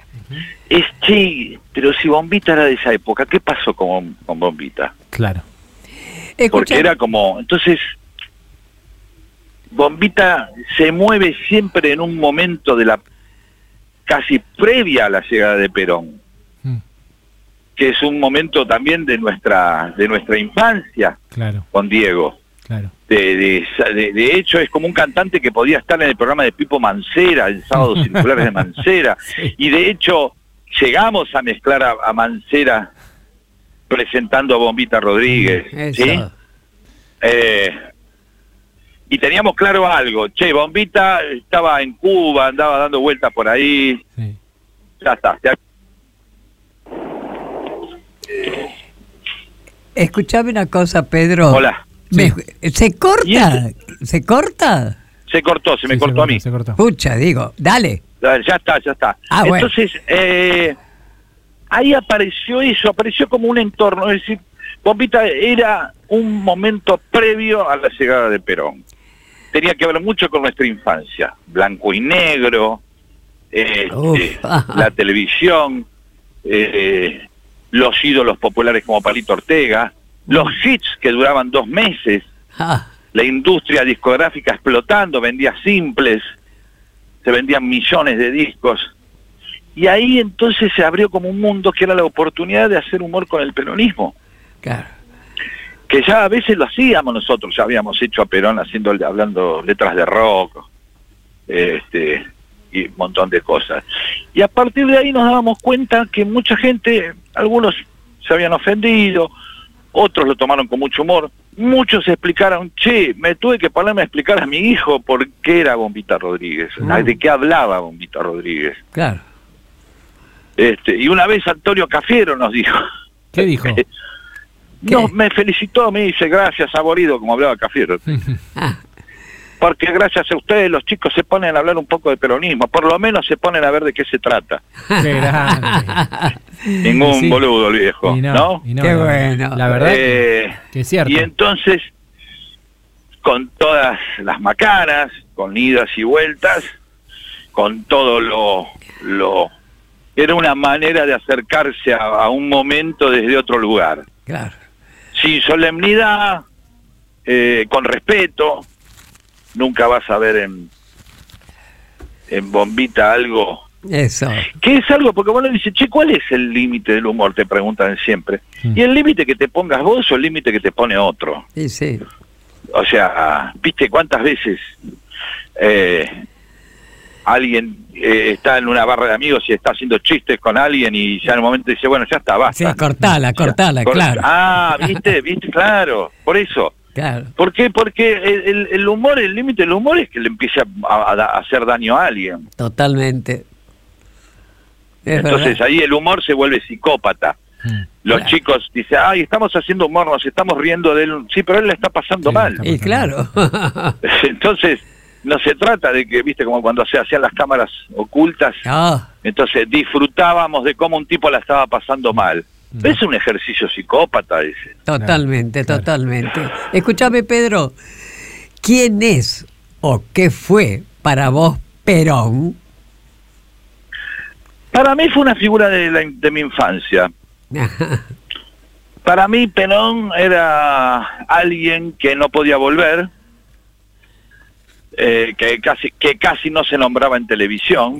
Es, che, pero si Bombita era de esa época, ¿qué pasó con, con Bombita? Claro. Porque era como, entonces, Bombita se mueve siempre en un momento de la casi previa a la llegada de Perón, Mm, que es un momento también de nuestra de nuestra infancia Claro, con Diego. claro. De, de, de- de hecho, es como un cantante que podía estar en el programa de Pipo Mancera, el sábado [laughs] circulares de Mancera. Sí. Y de hecho, llegamos a mezclar a, a Mancera presentando a Bombita Rodríguez. eso. ¿sí? Eh, y teníamos claro algo. Che, Bombita estaba en Cuba, andaba dando vueltas por ahí. Sí. Ya está. ya- Escuchame una cosa, Pedro. Hola. Me- ¿Se ¿Y corta? ¿Se corta? Se cortó, se me Sí, cortó a mí. Se cortó. Escucha, digo, dale. Ya está, ya está. Ah, bueno. Entonces, eh, ahí apareció eso, apareció como un entorno. Es decir, Bombita era un momento previo a la llegada de Perón. Tenía que ver mucho con nuestra infancia. Blanco y negro, eh, eh, la televisión, eh, los ídolos populares como Palito Ortega, los hits que duraban dos meses, Ah, la industria discográfica explotando, vendía simples, se vendían millones de discos. Y ahí entonces se abrió como un mundo que era la oportunidad de hacer humor con el peronismo, claro. Que ya a veces lo hacíamos nosotros, ya habíamos hecho a Perón haciendo, hablando letras de rock, este, y un montón de cosas. Y a partir de ahí nos dábamos cuenta que mucha gente, algunos se habían ofendido, otros lo tomaron con mucho humor, muchos explicaron, che, me tuve que ponerme a explicar a mi hijo por qué era Bombita Rodríguez, Mm. de qué hablaba Bombita Rodríguez. Claro. Este, y una vez Antonio Cafiero nos dijo, ¿Qué dijo? [laughs] no, me felicitó, me dice, gracias, saborido, como hablaba Cafiero. [laughs] Ah, Porque gracias a ustedes los chicos se ponen a hablar un poco de peronismo, por lo menos se ponen a ver de qué se trata. Qué grande. [laughs] Ningún Sí. boludo el viejo, Y ¿no? no, y no, Qué no. bueno. La verdad Eh, que es cierto. y entonces, con todas las macanas, con idas y vueltas, con todo lo... lo era una manera de acercarse a, a un momento desde otro lugar. claro. Sin solemnidad, eh, con respeto. Nunca vas a ver en, en bombita algo. Eso. ¿Qué es algo? Porque bueno, dice, che, ¿cuál es el límite del humor? Te preguntan siempre. Mm. ¿Y el límite que te pongas vos o el límite que te pone otro? Sí, sí. O sea, ¿viste cuántas veces eh, alguien eh, está en una barra de amigos y está haciendo chistes con alguien y ya en un momento dice, bueno, ya está, Sí, basta. cortala, cortala, Cor- claro. Ah, viste, viste, claro, por eso. Claro. ¿Por qué? Porque el, el- humor, el límite del humor es que le empiece a, a- a hacer daño a alguien. Totalmente. Es Entonces verdad. ahí el humor se vuelve psicópata. Mm. Los Claro. chicos dicen, ay, estamos haciendo humor, nos estamos riendo de él. Sí, pero él le está pasando Sí, mal. está Y claro. [laughs] Entonces, no se trata de que, viste, como cuando se hacían las cámaras ocultas, Ah, entonces disfrutábamos de cómo un tipo la estaba pasando mal. Es un ejercicio psicópata ese. totalmente, Claro. totalmente. Escúchame, Pedro. ¿Quién es o qué fue para vos Perón? Para mí fue una figura de, la- de mi infancia. Para mí Perón era alguien que no podía volver, eh, que casi que casi no se nombraba en televisión.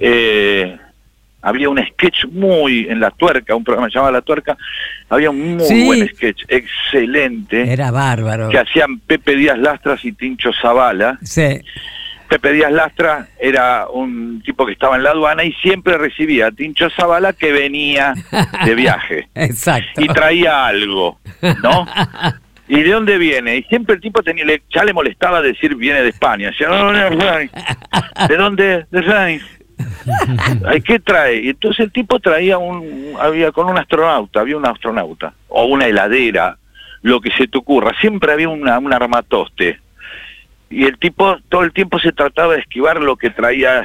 Eh, había un sketch muy en La Tuerca, un programa llamaba La Tuerca, había un muy Sí. buen sketch, excelente, Era bárbaro. que hacían Pepe Díaz Lastras y Tincho Zavala. Sí. Pepe Díaz Lastra era un tipo que estaba en la aduana y siempre recibía a Tincho Zavala que venía de viaje [laughs] Exacto. y traía algo, ¿no? [laughs] ¿Y de dónde viene? Y siempre el tipo tenía, le- ya le molestaba decir viene de España. Decía, no, no. [laughs] ¿De dónde? De Frank. [laughs] Ay, ¿Qué trae? Y entonces el tipo traía un, había con un astronauta, había un astronauta, o una heladera, lo que se te ocurra. Siempre había una, un armatoste. Y el tipo todo el tiempo se trataba de esquivar lo que traía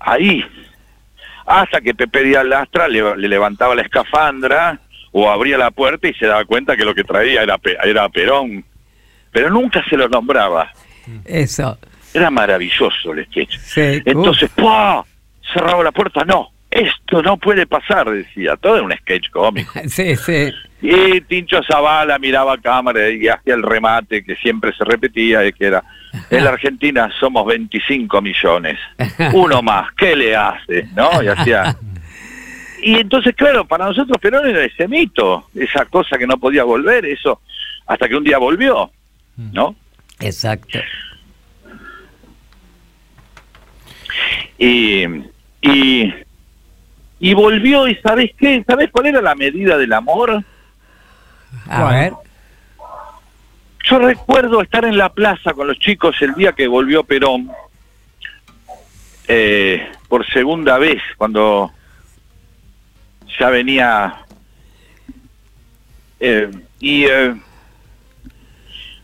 ahí. Hasta que Pepe Díaz Lastra le, le levantaba la escafandra o abría la puerta y se daba cuenta que lo que traía era, era Perón. Pero nunca se lo nombraba. Eso. Era maravilloso el sketch. Sí. Entonces, ¡pua! Cerraba la puerta, no, esto no puede pasar, decía. Todo era un sketch cómico. [laughs] Sí, sí. Y Tincho Zavala miraba a cámara y hacía el remate que siempre se repetía, de que era, en la Argentina somos 25 millones, [laughs] uno más, ¿qué le hace? ¿No? Y hacía... [laughs] Y entonces, claro, para nosotros Perón era ese mito, esa cosa que no podía volver, eso, hasta que un día volvió, ¿no? Exacto. y, y, y volvió y ¿sabes qué? ¿Sabes cuál era la medida del amor? A ¿Cuál? ver. Yo recuerdo estar en la plaza con los chicos el día que volvió Perón, eh, por segunda vez, cuando ya venía... eh, y eh,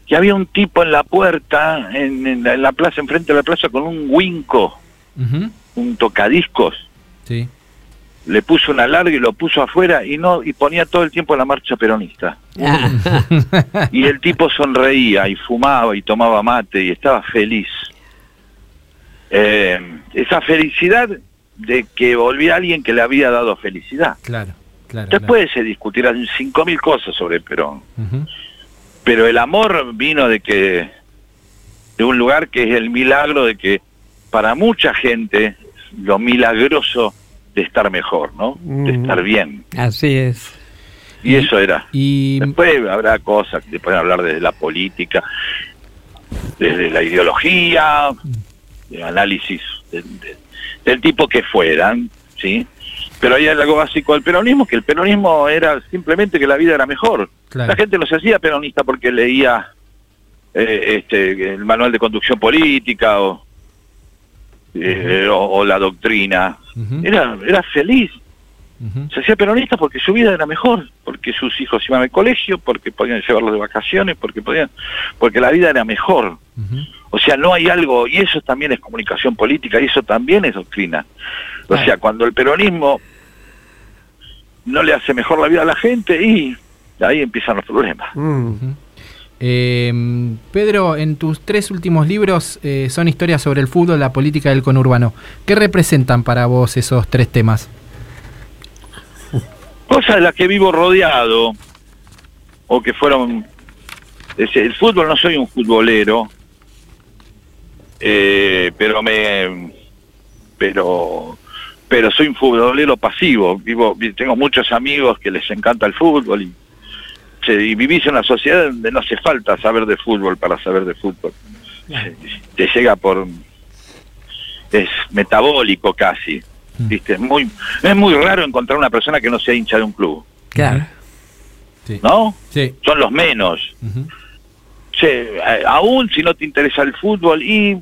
que había un tipo en la puerta, en, en la, en la plaza, enfrente de la plaza, con un winco, un tocadiscos, Sí. le puso una larga y lo puso afuera y no y ponía todo el tiempo la marcha peronista. [laughs] Y el tipo sonreía y fumaba y tomaba mate y estaba feliz. Eh, esa felicidad de que volvía alguien que le había dado felicidad. Claro, claro. Después se discutirán cinco mil cosas sobre Perón, pero el amor vino de que de un lugar que es el milagro de que para mucha gente lo milagroso de estar mejor, ¿no? De estar bien. Así es. Y eso era. Y Después habrá cosas que pueden hablar desde la política, desde la ideología, de análisis de- de- del tipo que fueran, ¿sí? Pero hay algo básico del peronismo, que el peronismo era simplemente que la vida era mejor. Claro. La gente no se hacía peronista porque leía eh, este, el manual de conducción política o, eh, o, o la doctrina. Era, era feliz, Se hacía peronista porque su vida era mejor, porque sus hijos iban al colegio, porque podían llevarlos de vacaciones, porque podían, porque la vida era mejor. O sea, no hay algo, y eso también es comunicación política, y eso también es doctrina. O Claro. sea, cuando el peronismo no le hace mejor la vida a la gente, y ahí empiezan los problemas. Mm. Eh, Pedro, en tus tres últimos libros eh, son historias sobre el fútbol, la política y el conurbano. ¿Qué representan para vos esos tres temas? Cosas de las que vivo rodeado, o que fueron... es- El fútbol, no soy un futbolero, eh, pero me... pero pero soy un futbolero pasivo. Vivo, vi- tengo muchos amigos que les encanta el fútbol y, y vivís en una sociedad donde no hace falta saber de fútbol para saber de fútbol. Te llega por es metabólico casi. ¿Viste? Es muy es muy raro encontrar una persona que no sea hincha de un club, Claro. Sí. ¿no? Sí. Son los menos. Ujú. Che, a- aún si no te interesa el fútbol y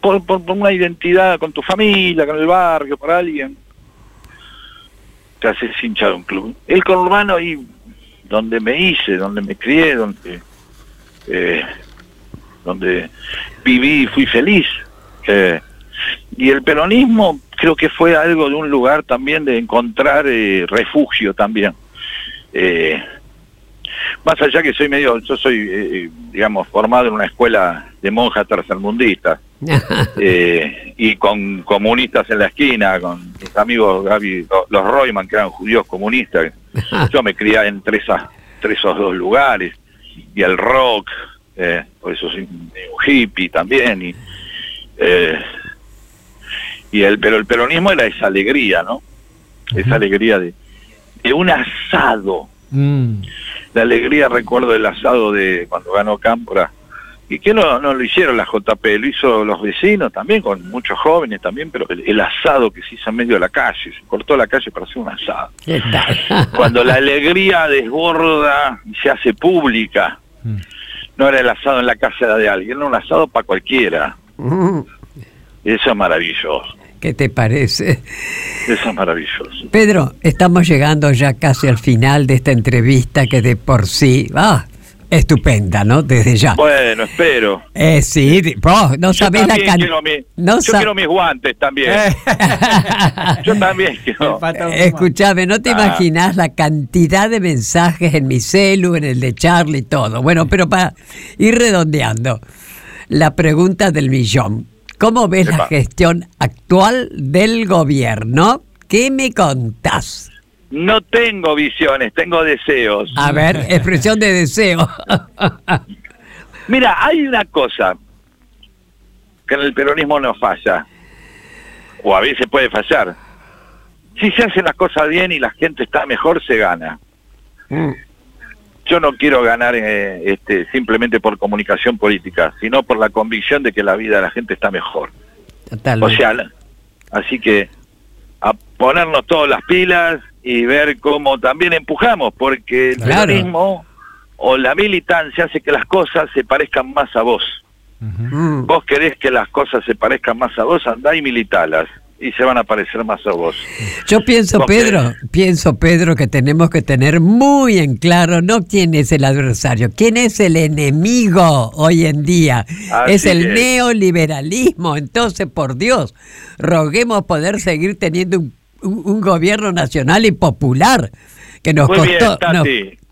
por, por- por una identidad con tu familia, con el barrio, por alguien, te haces hincha de un club. El conurbano y donde me hice, donde me crié, donde eh, donde viví y fui feliz. Eh, y el peronismo creo que fue algo de un lugar también de encontrar eh, refugio también. Eh, más allá que soy medio, yo soy, eh, digamos, formado en una escuela de monjas tercermundistas [laughs] eh, y con comunistas en la esquina, con mis amigos Gaby, lo- los Royman, que eran judíos comunistas. [laughs] Yo me crié entre, esas, entre esos dos lugares y el rock, eh, por eso soy un hippie también. Y, eh, y el, pero el peronismo era esa alegría, ¿no? Esa alegría de, de un asado Mm. la alegría recuerdo el asado de cuando ganó Cámpora y que no, no lo hicieron la JP, lo hizo los vecinos también, con muchos jóvenes también, pero el, el asado que se hizo en medio de la calle, se cortó la calle para hacer un asado. [laughs] Cuando la alegría desborda y se hace pública, Mm. no era el asado en la casa de alguien, era un asado para cualquiera. Mm. Eso es maravilloso, ¿Qué te parece? [laughs] eso es maravilloso. Pedro, estamos llegando ya casi al final de esta entrevista que de por sí, ah, estupenda, ¿no? Desde ya. Bueno, espero. Eh, sí, oh, no Yo sabés la también cantidad. mi- no yo sa- quiero mis guantes también. Eh. [laughs] Yo también [laughs] quiero. Más. Escuchame, no te Ah. imaginas la cantidad de mensajes en mi celu, en el de Charlie y todo. Bueno, pero para ir redondeando, la pregunta del millón. ¿Cómo ves la gestión actual del gobierno? ¿Qué me contás? No tengo visiones, tengo deseos. A ver, [laughs] expresión de deseo. Mira, hay una cosa que en el peronismo no falla, o a veces puede fallar. Si se hacen las cosas bien y la gente está mejor, se gana. Mm, Yo no quiero ganar eh, este, simplemente por comunicación política, sino por la convicción de que la vida de la gente está mejor. O Totalmente. sea, la- así que a ponernos todas las pilas y ver cómo también empujamos, porque el Claro. peronismo o la militancia hace que las cosas se parezcan más a vos. Mm, Vos querés que las cosas se parezcan más a vos, andá y militalas. Y se van a parecer más a vos. Yo pienso, Pedro, pienso, Pedro, que tenemos que tener muy en claro no quién es el adversario, quién es el enemigo hoy en día. Así es el es. neoliberalismo. Entonces, por Dios, roguemos poder seguir teniendo un, un- un gobierno nacional y popular que nos Muy bien, costó. nos-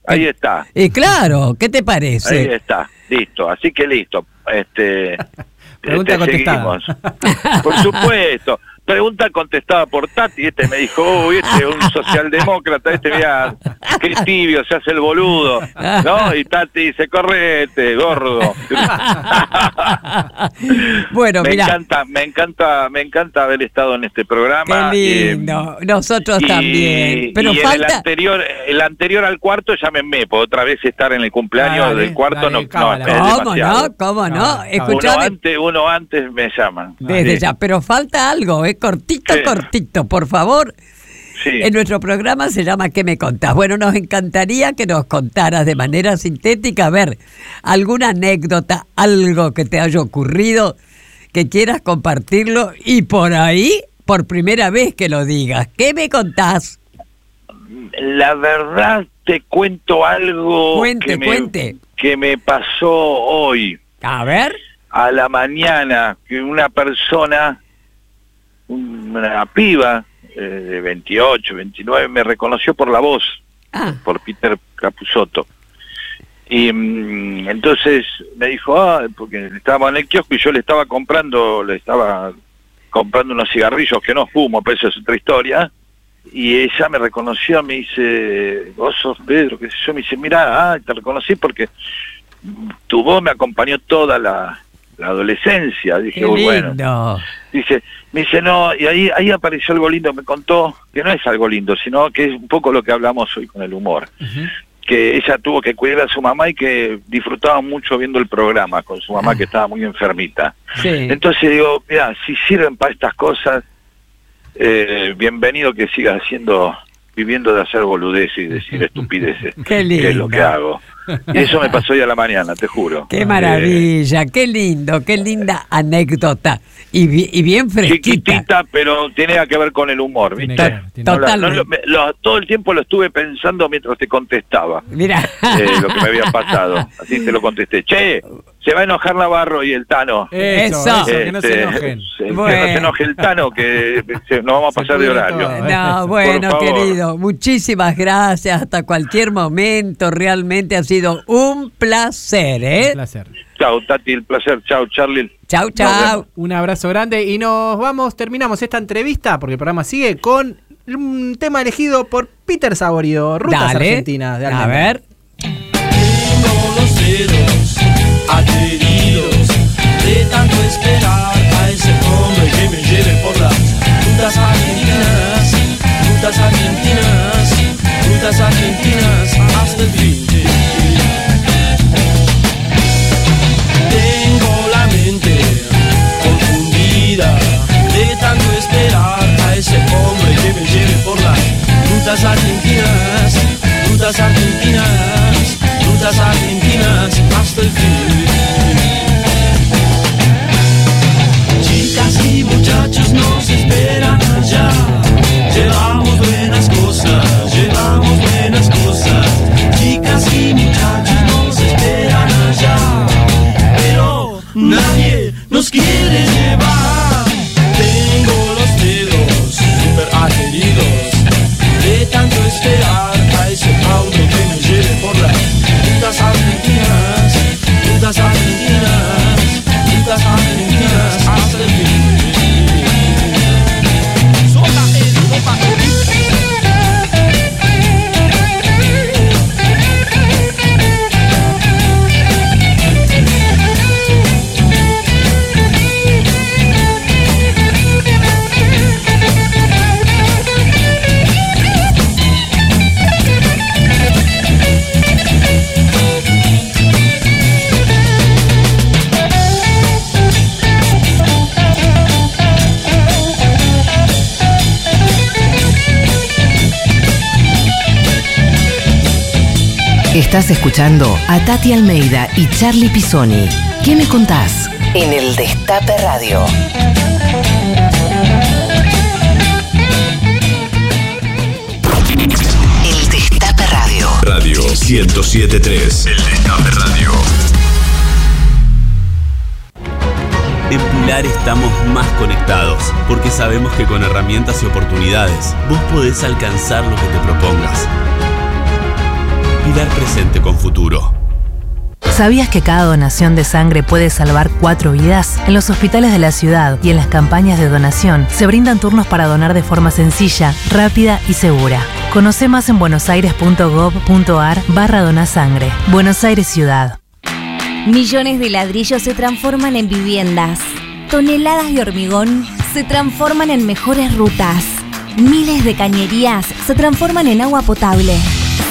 ahí está. y claro, ¿qué te Ahí parece? está, listo. Así que listo. Este, [laughs] Pregunta este, contestada. seguimos. Por supuesto. Pregunta contestada por Tati. Este me dijo, uy, este es un [laughs] socialdemócrata. Este, mira, qué tibio, se hace el boludo. ¿No? Y Tati dice, correte, gordo. [laughs] bueno, me encanta, me encanta, me encanta haber estado en este programa. qué eh, lindo. Nosotros y- también. Pero y en el anterior, el anterior al cuarto, llámenme, porque otra vez estar en el cumpleaños Dale, del cuarto dale, no, no, cábala. es ¿Cómo no? ¿Cómo no? Uno antes, uno antes me llaman. desde Sí, ya, pero falta algo, ¿eh? Cortito, Sí. cortito, por favor. sí. En nuestro programa se llama ¿Qué me contás? Bueno, nos encantaría que nos contaras de manera sintética, a ver, alguna anécdota, algo que te haya ocurrido, que quieras compartirlo y por ahí, por primera vez que lo digas. ¿Qué me contás? La verdad te cuento algo Cuente, que, me, cuente. que me pasó hoy A ver. a la mañana, que una persona, una piba eh, de 28, 29, me reconoció por la voz. Ah, por Peter Capusotto. Y mm, entonces me dijo, ah, porque estábamos en el kiosco y yo le estaba comprando, le estaba comprando unos cigarrillos que no fumo, pero eso es otra historia. Y ella me reconoció, me dice, vos sos Pedro, que yo, me dice, mira, ah, te reconocí porque tu voz me acompañó toda la, la adolescencia. Dije, qué "Uy, bueno, lindo. Dice, me dice, no, y ahí, ahí apareció algo lindo, me contó, que no es algo lindo, sino que es un poco lo que hablamos hoy con el humor. Que ella tuvo que cuidar a su mamá y que disfrutaba mucho viendo el programa con su mamá que estaba muy enfermita. Sí. Entonces digo, mira, si sirven para estas cosas, eh, bienvenido que sigas haciendo, viviendo de hacer boludeces y decir [laughs] estupideces, Qué que es lo lindo. que hago. Y eso me pasó hoy a la mañana, te juro. Qué Eh, maravilla, qué lindo, qué linda anécdota. Y, bi- y bien fresquita. chiquitita, pero tiene que ver con el humor, Tiene ¿viste? que No, no lo- todo el tiempo lo estuve pensando mientras te contestaba Mira. eh, lo que me había pasado. Así te lo contesté. Che, se va a enojar Navarro y el Tano. Eso, que no se Este, enojen. se- Que no se enoje el Tano, que se- nos vamos a pasar de horario. todo. No, bueno, querido, muchísimas gracias. Hasta cualquier momento. Realmente ha sido un placer, Un ¿eh? placer. Chao, Tati, el placer. Chao, Charlie. Chau, chau. Un abrazo grande y nos vamos, terminamos esta entrevista porque el programa sigue con un tema elegido por Peter Saborido, Rutas Dale. Argentinas. de A Almendra. ver. Tengo los dedos adheridos de tanto esperar a ese hombre que me lleve por las rutas argentinas, rutas argentinas, rutas argentinas hasta el fin. Ese hombre que me lleve por las rutas argentinas, rutas argentinas, rutas argentinas hasta el fin. Chicas y muchachos nos esperan allá. Llevamos buenas cosas, llevamos buenas cosas. Chicas y muchachos nos esperan allá. Pero nadie nos quiere Estás escuchando a Tati Almeida y Charlie Pisoni. ¿Qué me contás? En el Destape Radio. El Destape Radio. Radio 1073. El Destape Radio. En Pilar estamos más conectados porque sabemos que con herramientas y oportunidades vos podés alcanzar lo que te propongas. Pilar presente con futuro. ¿Sabías que cada donación de sangre puede salvar cuatro vidas? En los hospitales de la ciudad y en las campañas de donación se brindan turnos para donar de forma sencilla, rápida y segura. Conoce más en buenosaires.gov.ar barra donasangre. Buenos Aires Ciudad. Millones de ladrillos se transforman en viviendas. Toneladas de hormigón se transforman en mejores rutas. Miles de cañerías se transforman en agua potable.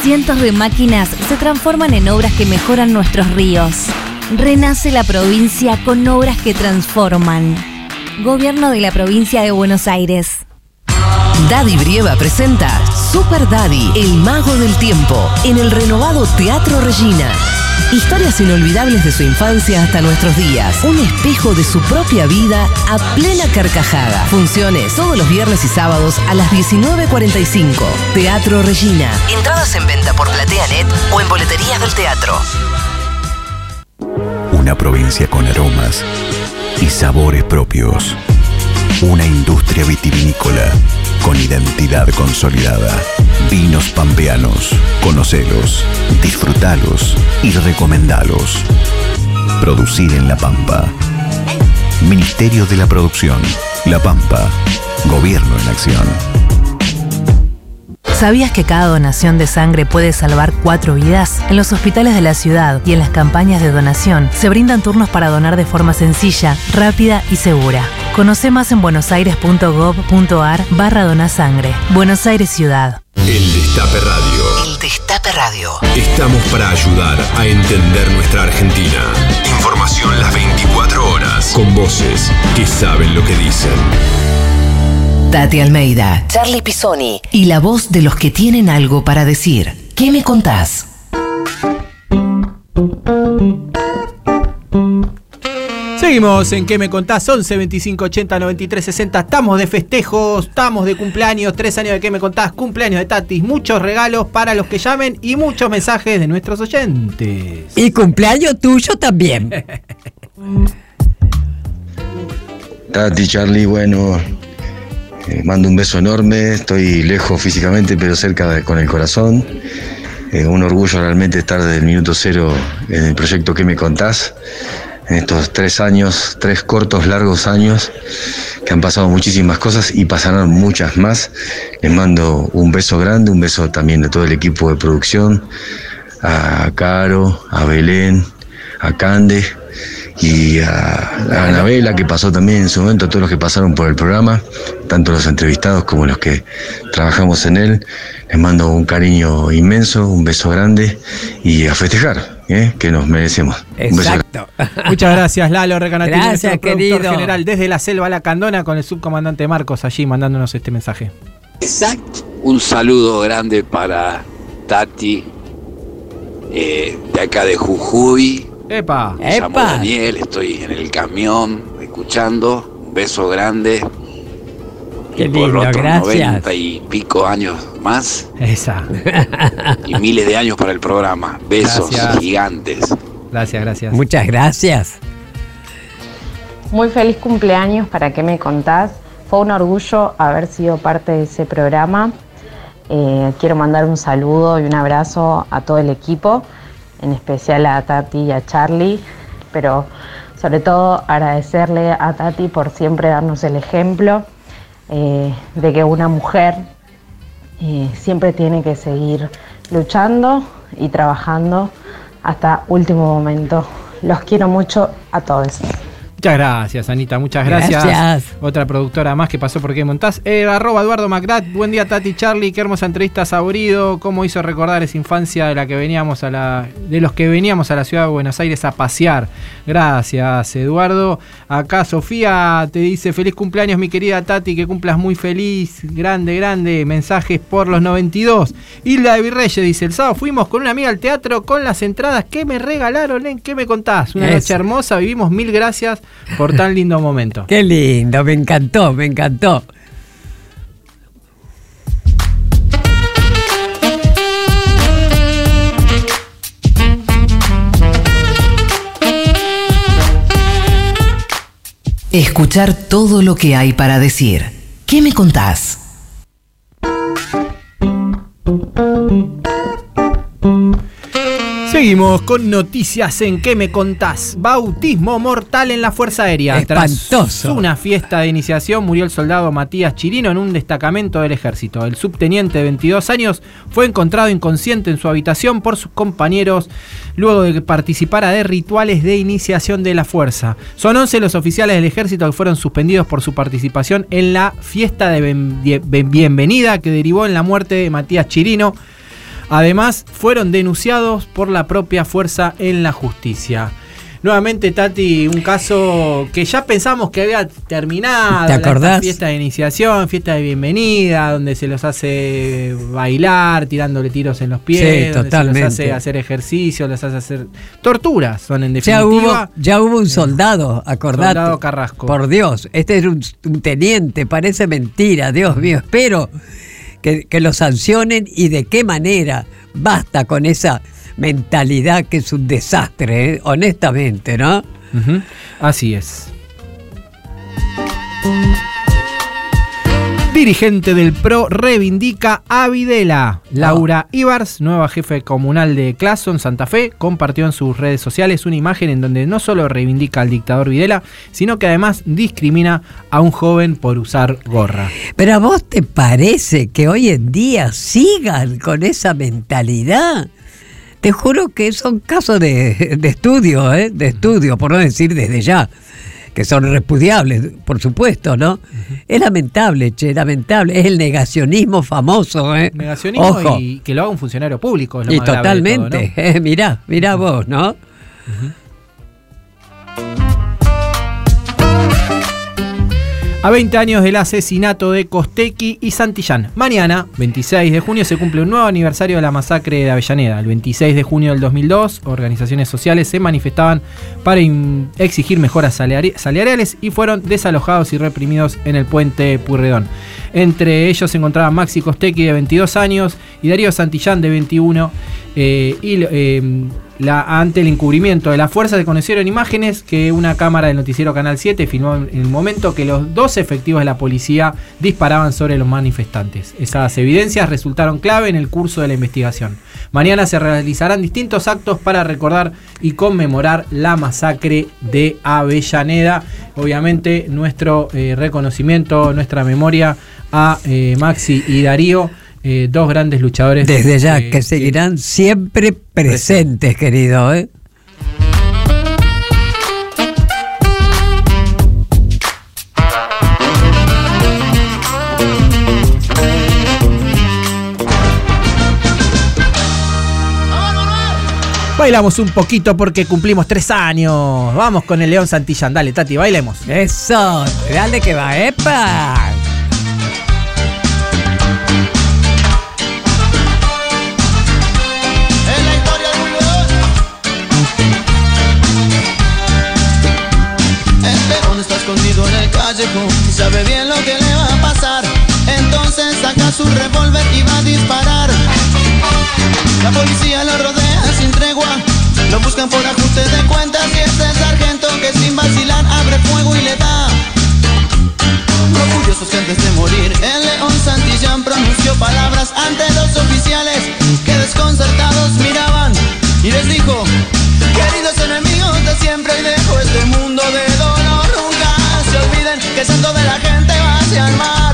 Cientos de máquinas se transforman en obras que mejoran nuestros ríos. Renace la provincia con obras que transforman. Gobierno de la provincia de Buenos Aires. Daddy Brieva presenta Super Daddy, el mago del tiempo, en el renovado Teatro Regina. Historias inolvidables de su infancia hasta nuestros días. Un espejo de su propia vida a plena carcajada. Funciones todos los viernes y sábados a las 19.45. Teatro Regina. Entradas en venta por PlateaNet o en boleterías del teatro. Una provincia con aromas y sabores propios. Una industria vitivinícola con identidad consolidada. Vinos pampeanos. Conocelos, disfrutalos y recomendalos. Producir en La Pampa. Ministerio de la Producción. La Pampa. Gobierno en acción. ¿Sabías que cada donación de sangre puede salvar cuatro vidas? En los hospitales de la ciudad y en las campañas de donación se brindan turnos para donar de forma sencilla, rápida y segura. Conoce más en buenosaires.gov.ar barra donasangre. Buenos Aires Ciudad. El Destape Radio. El Destape Radio. Estamos para ayudar a entender nuestra Argentina. Información las 24 horas. Con voces que saben lo que dicen. Tati Almeida, Charlie Pisoni y la voz de los que tienen algo para decir. ¿Qué me contás? Seguimos en ¿Qué me contás? 11 25 80 93 60. Estamos de festejos, estamos de cumpleaños, tres años de ¿Qué me contás? Cumpleaños de Tatis, muchos regalos para los que llamen y muchos mensajes de nuestros oyentes. Y cumpleaños tuyo también. [laughs] Tati, Charlie, bueno, eh, mando un beso enorme, estoy lejos físicamente, pero cerca con el corazón. Eh, un orgullo realmente estar desde el minuto cero en el proyecto que me contás. En estos tres años, tres cortos, largos años, que han pasado muchísimas cosas y pasarán muchas más. Les mando un beso grande, un beso también de todo el equipo de producción, a Caro, a Belén, a Cande y a, a Anabela, que pasó también en su momento, a todos los que pasaron por el programa, tanto los entrevistados como los que trabajamos en él. Les mando un cariño inmenso, un beso grande y a festejar, ¿eh? que nos merecemos. Un beso Exacto. [laughs] Muchas gracias, Lalo Recanatini, Gracias, productor querido. general desde la selva La Candona con el subcomandante Marcos allí mandándonos este mensaje. Un saludo grande para Tati, eh, de acá de Jujuy. ¡Epa! Me llamo Daniel, estoy en el camión escuchando. Un beso grande. Qué y por lindo, otros gracias. 90 y pico años más. Esa. Y miles de años para el programa. Besos Gracias. gigantes. Gracias, gracias. Muchas gracias. Muy feliz cumpleaños, ¿para qué me contás? Fue un orgullo haber sido parte de ese programa. Eh, quiero mandar un saludo y un abrazo a todo el equipo, en especial a Tati y a Charlie, pero sobre todo agradecerle a Tati por siempre darnos el ejemplo eh, de que una mujer eh, siempre tiene que seguir luchando y trabajando hasta último momento. Los quiero mucho a todos. Muchas gracias, Anita, muchas gracias. Gracias. Otra productora más que pasó por qué montás. Eh, arroba Eduardo Macrat, buen día Tati Charlie, qué hermosa entrevista Saborido, cómo hizo recordar esa infancia de la que veníamos a la, de los que veníamos a la ciudad de Buenos Aires a pasear. Gracias, Eduardo. Acá Sofía te dice feliz cumpleaños, mi querida Tati, que cumplas muy feliz, grande, grande. Mensajes por los 92. Hilda de Virreyes dice, el sábado fuimos con una amiga al teatro con las entradas que me regalaron, ¿en qué me contás? Una noche hermosa, vivimos mil gracias por tan lindo momento. Qué lindo, me encantó, me encantó. Escuchar todo lo que hay para decir. ¿Qué me contás? Seguimos con noticias en ¿Qué me contás? Bautismo mortal en la Fuerza Aérea. Espantoso. Tras una fiesta de iniciación murió el soldado Matías Chirino en un destacamento del ejército. El subteniente de 22 años fue encontrado inconsciente en su habitación por sus compañeros luego de que participara de rituales de iniciación de la fuerza. Son 11 los oficiales del ejército que fueron suspendidos por su participación en la fiesta de bienvenida que derivó en la muerte de Matías Chirino. Además, fueron denunciados por la propia fuerza en la justicia. Nuevamente, Tati, un caso que ya pensamos que había terminado. ¿Te la- acordás? Fiesta de iniciación, fiesta de bienvenida, donde se los hace bailar, tirándole tiros en los pies, Sí, donde se totalmente. los hace hacer ejercicio, los hace hacer torturas, son en Ya definitiva. hubo, ya hubo un soldado, acordate. Soldado Carrasco. Por Dios, este es un, un teniente, parece mentira, Dios mío. Espero que, lo sancionen y de qué manera. Basta con esa mentalidad que es un desastre, ¿eh? honestamente, ¿no? Así es. Dirigente del PRO reivindica a Videla. Laura Ibars, nueva jefe comunal de Clason, Santa Fe, compartió en sus redes sociales una imagen en donde no solo reivindica al dictador Videla, sino que además discrimina a un joven por usar gorra. Pero a vos te parece que hoy en día sigan con esa mentalidad. Te juro que son casos de, de estudio, ¿eh? de estudio, por no decir desde ya, que son repudiables, por supuesto, ¿no? Es lamentable, che, lamentable. Es el negacionismo famoso, ¿eh? Negacionismo Ojo. y que lo haga un funcionario público. Es lo Y más de todo, ¿no? totalmente, [laughs] eh, mirá, mirá vos, ¿no? A 20 años del asesinato de Costequi y Santillán. Mañana, 26 de junio, se cumple un nuevo aniversario de la masacre de Avellaneda. El 26 de junio del 2002, organizaciones sociales se manifestaban para exigir mejoras salari- salariales y fueron desalojados y reprimidos en el puente Purredón. Entre ellos se encontraban Maxi Costequi de 22 años y Darío Santillán de 21. eh, y eh, la, ante el encubrimiento de la fuerza se conocieron imágenes que una cámara del noticiero Canal 7 filmó en el momento que los dos efectivos de la policía disparaban sobre los manifestantes. Esas evidencias resultaron clave en el curso de la investigación. Mañana se realizarán distintos actos para recordar y conmemorar la masacre de Avellaneda. Obviamente nuestro eh, reconocimiento, nuestra memoria a eh, Maxi y Darío. Eh, dos grandes luchadores. Desde ya, eh, que seguirán siempre presentes, querido, ¿eh? Bailamos un poquito porque cumplimos tres años. Vamos con el León Santillán. Dale, Tati, bailemos. Eso, dale que va, ¡epa! Y sabe bien lo que le va a pasar. Entonces saca su revólver y va a disparar. La policía lo rodea sin tregua. Lo buscan por ajuste de cuentas y es el sargento que sin vacilar abre fuego y le da. Orgullosos que antes de morir, el león Santillán pronunció palabras ante los oficiales que desconcertados miraban y les dijo, queridos enemigos de siempre y dejo este mundo de dolor, que santo de la gente va hacia el mar.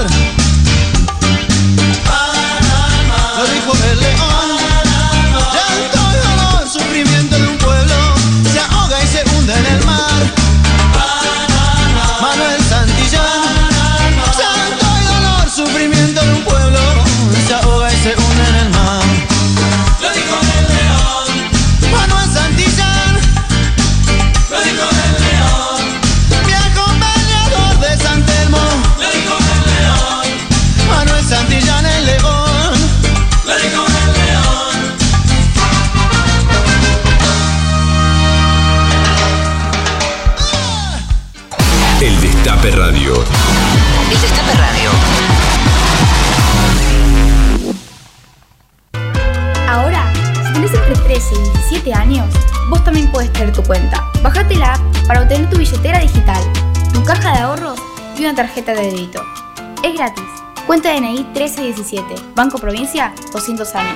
El Destape Radio. Ahora, si tenés entre 13 y 17 años, vos también puedes tener tu cuenta. Bájate la app para obtener tu billetera digital. tu caja de ahorros y una tarjeta de débito. Es gratis. Cuenta DNI 1317. Banco Provincia, 200 años.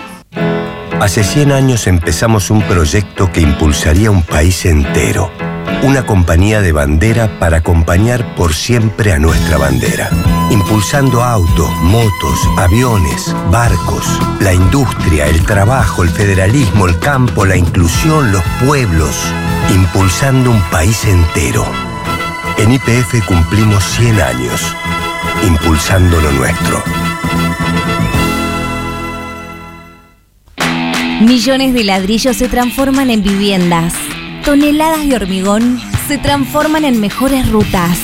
Hace 100 años empezamos un proyecto que impulsaría un país entero. Una compañía de bandera para acompañar por siempre a nuestra bandera. Impulsando autos, motos, aviones, barcos, la industria, el trabajo, el federalismo, el campo, la inclusión, los pueblos. Impulsando un país entero. En IPF cumplimos 100 años. Impulsando lo nuestro. Millones de ladrillos se transforman en viviendas. Toneladas de hormigón se transforman en mejores rutas.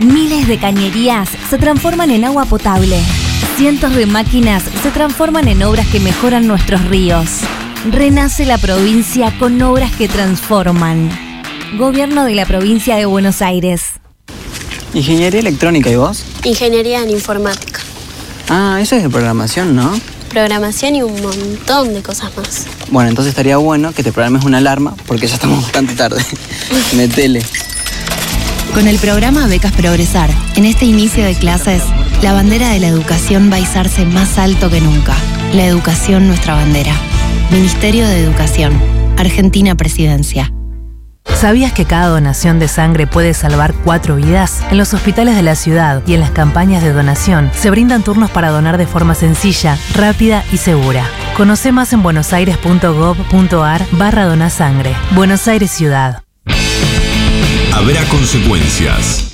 Miles de cañerías se transforman en agua potable. Cientos de máquinas se transforman en obras que mejoran nuestros ríos. Renace la provincia con obras que transforman. Gobierno de la provincia de Buenos Aires. Ingeniería electrónica, ¿y vos? Ingeniería en informática, Ah, eso es de programación, ¿no? Programación y un montón de cosas más. Bueno, entonces estaría bueno que te programes una alarma porque ya estamos bastante tarde. Metele. Con el programa Becas Progresar, en este inicio de clases, la bandera de la educación va a izarse más alto que nunca. La educación nuestra bandera. Ministerio de Educación. Argentina Presidencia. ¿Sabías que cada donación de sangre puede salvar cuatro vidas? En los hospitales de la ciudad y en las campañas de donación se brindan turnos para donar de forma sencilla, rápida y segura. Conoce más en buenosaires.gov.ar barra donasangre. Buenos Aires Ciudad. Habrá consecuencias.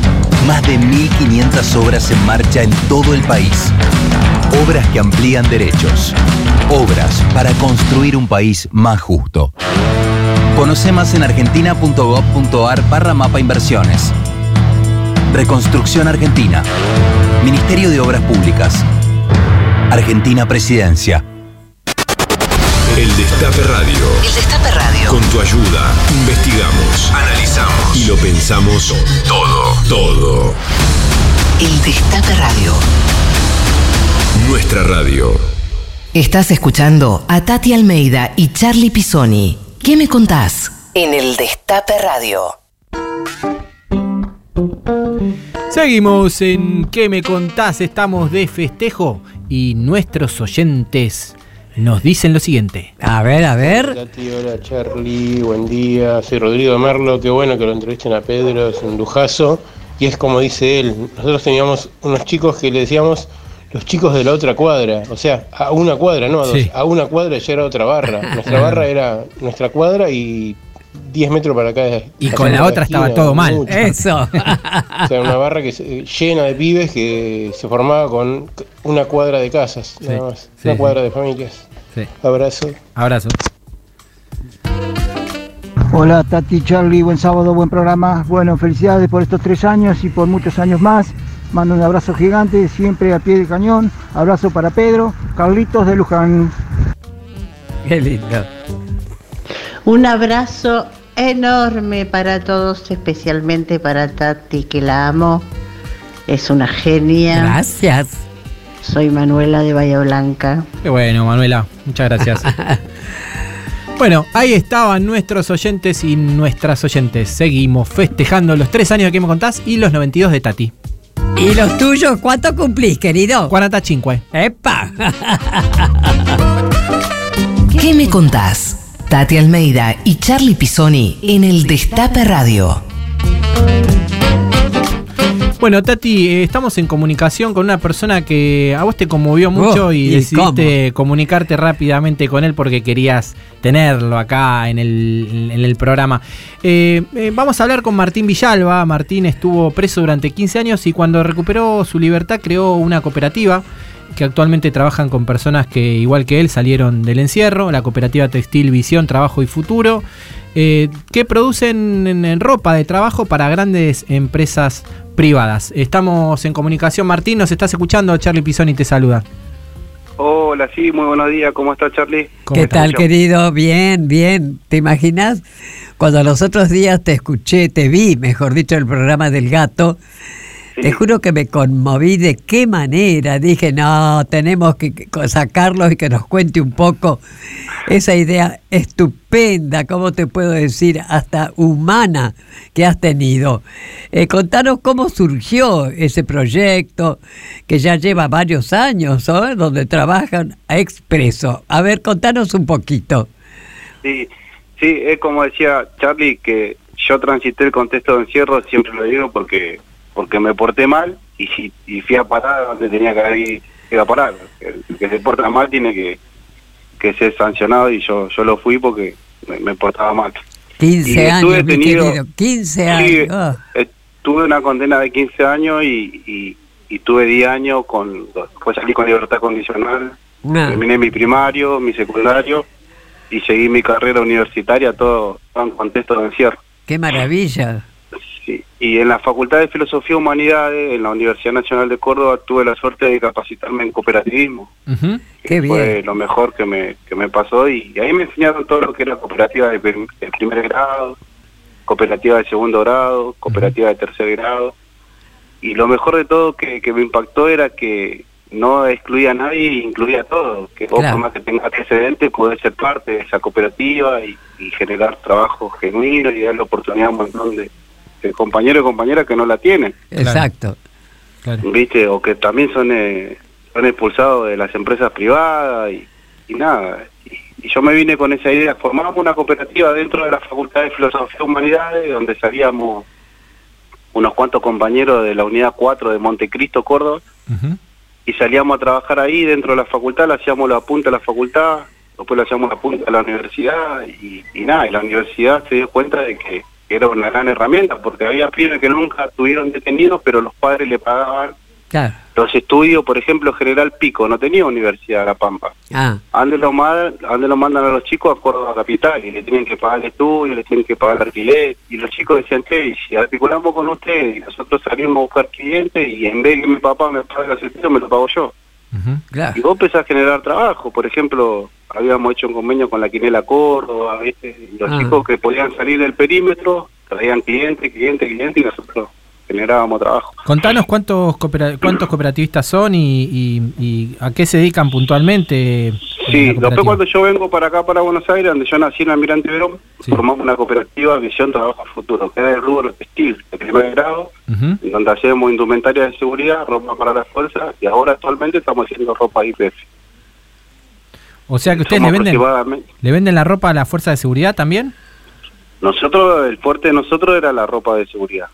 Más de 1.500 obras en marcha en todo el país. Obras que amplían derechos. Obras para construir un país más justo. Conoce más en argentina.gov.ar barra mapa inversiones. Reconstrucción Argentina. Ministerio de Obras Públicas. Argentina Presidencia. El Destape Radio. El Destape Radio. Con tu ayuda, investigamos, analizamos y lo pensamos todo, todo. El Destape Radio. Nuestra radio. Estás escuchando a Tati Almeida y Charlie Pisoni. ¿Qué me contás? En el Destape Radio. Seguimos en ¿Qué me contás? Estamos de festejo y nuestros oyentes nos dicen lo siguiente. A ver, a ver. Hola tío, hola Charlie, buen día, soy Rodrigo Merlo, qué bueno que lo entrevisten a Pedro, es un lujazo. Y es como dice él, nosotros teníamos unos chicos que le decíamos los chicos de la otra cuadra, o sea, a una cuadra, no a dos, Sí. a una cuadra ya era otra barra. [laughs] Nuestra barra era nuestra cuadra y 10 metros para acá. Y con la otra estaba todo mal. mucho. Eso. O sea, una barra que se- llena de pibes que se formaba con una cuadra de casas, Sí, nada más. sí, una sí. cuadra de familias. Sí. Abrazo. Abrazo. Hola Tati, Charlie, buen sábado, buen programa. Bueno, felicidades por estos tres años y por muchos años más. Mando un abrazo gigante, siempre a pie de cañón. Abrazo para Pedro, Carlitos de Luján. Qué lindo. Un abrazo enorme para todos, especialmente para Tati, que la amo. Es una genia. Gracias. Soy Manuela de Bahía Blanca. Qué bueno, Manuela. Muchas gracias. [laughs] Bueno, ahí estaban nuestros oyentes y nuestras oyentes. Seguimos festejando los tres años de que me contás y los 92 de Tati. ¿Y los tuyos cuánto cumplís, querido? 45. ¡Epa! [laughs] ¿Qué me contás? Tati Almeida y Charlie Pisoni en el Destape Radio. Bueno, Tati, eh, estamos en comunicación con una persona que a vos te conmovió mucho Oh, y, ¿y decidiste comunicarte rápidamente con él porque querías tenerlo acá en el, en el programa. Eh, eh, vamos a hablar con Martín Villalba. Martín estuvo preso durante 15 años y cuando recuperó su libertad creó una cooperativa que actualmente trabajan con personas que, igual que él, salieron del encierro, la cooperativa textil Visión, Trabajo y Futuro, eh, que producen en- en ropa de trabajo para grandes empresas privadas. Estamos en comunicación, Martín, nos estás escuchando, Charlie Pisoni te saluda. Hola, sí, muy buenos días. ¿Cómo está Charlie? ¿Qué tal, querido? Bien, bien. ¿Te imaginas? Cuando los otros días te escuché, te vi, mejor dicho, el programa del gato, te juro que me conmoví de qué manera. Dije, no, tenemos que sacarlos y que nos cuente un poco esa idea estupenda, ¿cómo te puedo decir? Hasta humana que has tenido. Eh, contanos cómo surgió ese proyecto que ya lleva varios años, ¿no? donde trabajan a expreso. A ver, contanos un poquito. Sí, sí, es como decía Charlie, que yo transité el contexto de encierro, siempre lo digo, porque porque me porté mal y, si- y fui a parar donde tenía que ir, ir a parar. El, el que se porta mal tiene que, que ser sancionado y yo yo lo fui porque me, me portaba mal. 15 Y años, mi tenido- querido. 15 Sí, años. Ah, eh, tuve una condena de 15 años y, y, y tuve 10 años con después salí con libertad condicional Ah. terminé mi primario mi secundario y seguí mi carrera universitaria todo, todo en contexto de encierro qué maravilla. Sí, y en la Facultad de Filosofía y Humanidades en la Universidad Nacional de Córdoba tuve la suerte de capacitarme en cooperativismo Qué fue bien. lo mejor que me, que me pasó y, ahí me enseñaron todo lo que era cooperativa de, prim- de primer grado, cooperativa de segundo grado, cooperativa de tercer grado y lo mejor de todo que, que me impactó era que no excluía a nadie e incluía a todos, que vos Claro. por más que tengas antecedentes podés ser parte de esa cooperativa y, y generar trabajo genuino y darle oportunidad a un montón de, de compañeros y compañeras que no la tienen. Exacto. ¿viste? O que también son, eh, son expulsados de las empresas privadas y, y nada. Y, y yo me vine con esa idea. Formamos una cooperativa dentro de la Facultad de Filosofía y Humanidades, donde salíamos unos cuantos compañeros de la Unidad 4 de Montecristo, Córdoba, y salíamos a trabajar ahí dentro de la facultad, le hacíamos la punta a la facultad, después le hacíamos la punta a la universidad y, y nada, y la universidad se dio cuenta de que era una gran herramienta, porque había pibes que nunca estuvieron detenidos, pero los padres le pagaban Claro. los estudios, por ejemplo, General Pico, no tenía universidad La Pampa. Ah, ¿Ande lo, mandan a los chicos a Córdoba Capital y le tienen que pagar el estudio, le tienen que pagar el alquiler. Y los chicos decían, y si articulamos con ustedes y nosotros salimos a buscar clientes y en vez de que mi papá me pague los estudios, me lo pago yo. claro. Y vos empezás a generar trabajo. Por ejemplo, habíamos hecho un convenio con la Quinela Córdoba, ¿viste? Y los Ah. chicos que podían salir del perímetro traían cliente, cliente, cliente y nosotros generábamos trabajo. Contanos cuántos coopera- cuántos cooperativistas son y, y- y a qué se dedican puntualmente. en la Sí, después cuando yo vengo para acá, para Buenos Aires, donde yo nací en Almirante Verón, formamos una cooperativa Visión Trabajo Futuro, que era el rubro textil de primer grado, donde hacemos indumentaria de seguridad, ropa para las fuerzas, y ahora actualmente estamos haciendo ropa IPF. O sea que ustedes le venden, le venden la ropa a la fuerza de seguridad también. Nosotros, el fuerte de nosotros era la ropa de seguridad.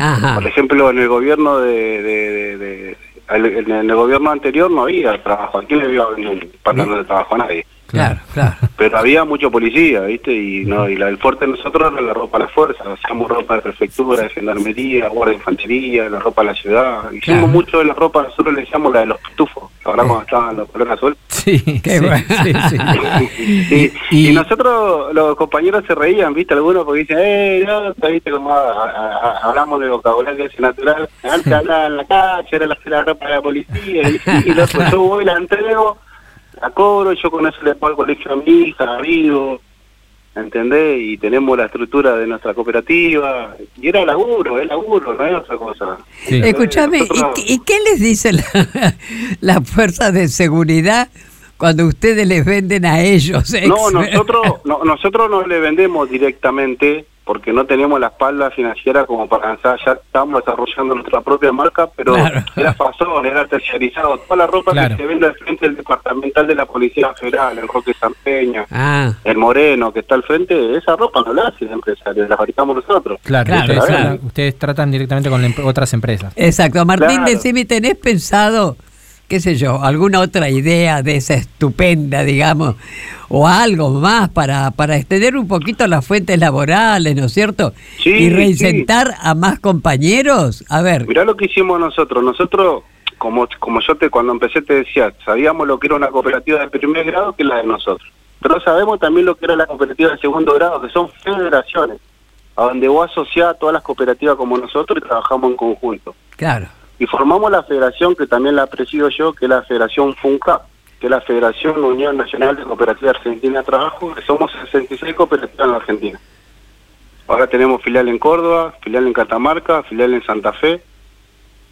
Ajá. Por ejemplo, en el gobierno de, de- de- de- en el gobierno anterior no había trabajo. ¿A quién le iba a vender un pantalón de trabajo a nadie? Claro, claro. Pero había mucho policía, ¿viste? Y no y la, el fuerte de nosotros era la ropa a la fuerza. Hacíamos ropa de prefectura, de gendarmería, guardia de infantería, la ropa a la ciudad. Hicimos Claro. mucho de la ropa, nosotros le decíamos la de los pitufos. Ahora cuando estaban los colores azul. [laughs] Sí, Qué sí, bueno. sí, sí. [laughs] Y, y nosotros, los compañeros se reían, ¿viste? Algunos porque dicen, eh, no, ¿viste? Como a- a- a- hablamos de vocabulario ese natural. Antes hablaba en la calle, era la, la ropa de la policía. Y, y loco, yo voy, la entrego, la cobro, yo con eso le pago al colegio a mi hija, vivo. ¿Entendés? Y tenemos la estructura de nuestra cooperativa. Y era laburo, es laburo, no es otra cosa. Escúchame, ¿y, Nosotros- qué- y qué les dice la, [laughs] la fuerza de seguridad cuando ustedes les venden a ellos? No, [laughs] nosotros no, nosotros no le vendemos directamente porque no tenemos la espalda financiera como para lanzar, ya estamos desarrollando nuestra propia marca, pero Claro. era fasón, era terciarizado. Toda la ropa Claro. que se vende al frente del departamental de la Policía Federal, el Roque San Peña, Ah, el Moreno que está al frente, esa ropa no la hace el empresario, la fabricamos nosotros. Claro, Claro, ustedes, ustedes tratan directamente con la em- otras empresas. exacto. Martín, Claro. decime, ¿tenés pensado, qué sé yo, alguna otra idea de esa estupenda, digamos, o algo más para, para extender un poquito las fuentes laborales, ¿no es cierto? Sí, y reinsentar a más compañeros. A ver, Mirá lo que hicimos nosotros. Nosotros, como, como yo te cuando empecé te decía, sabíamos lo que era una cooperativa de primer grado que es la de nosotros. Pero sabemos también lo que era la cooperativa de segundo grado, que son federaciones. a donde vos asociás a todas las cooperativas como nosotros y trabajamos en conjunto. Claro. Y formamos la federación que también la presido yo, que es la Federación FUNCA, que es la Federación Unión Nacional de Cooperativas Argentina de Trabajo, que somos 66 cooperativas en la Argentina. Ahora tenemos filial en Córdoba, filial en Catamarca, filial en Santa Fe.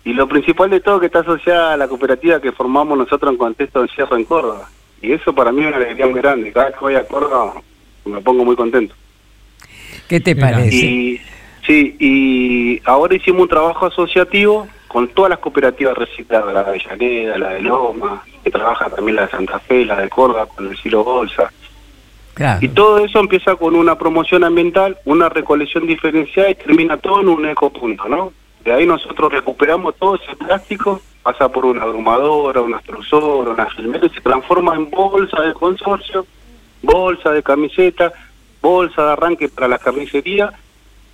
Y lo principal de todo que está asociada a la cooperativa que formamos nosotros en contexto de cierre en Córdoba. Y eso para mí es una alegría muy grande. Cada vez que voy a Córdoba me pongo muy contento. ¿Qué te parece? Y, sí, y ahora hicimos un trabajo asociativo con todas las cooperativas recicladas, la de Avellaneda, la de Loma, que trabaja también la de Santa Fe, la de Córdoba con el Silo Bolsa. Claro. Y todo eso empieza con una promoción ambiental, una recolección diferenciada y termina todo en un ecopunto, ¿no? De ahí nosotros recuperamos todo ese plástico, pasa por una abrumadora, una extrusora, una filmera y se transforma en bolsa de consorcio, bolsa de camiseta, bolsa de arranque para la carnicería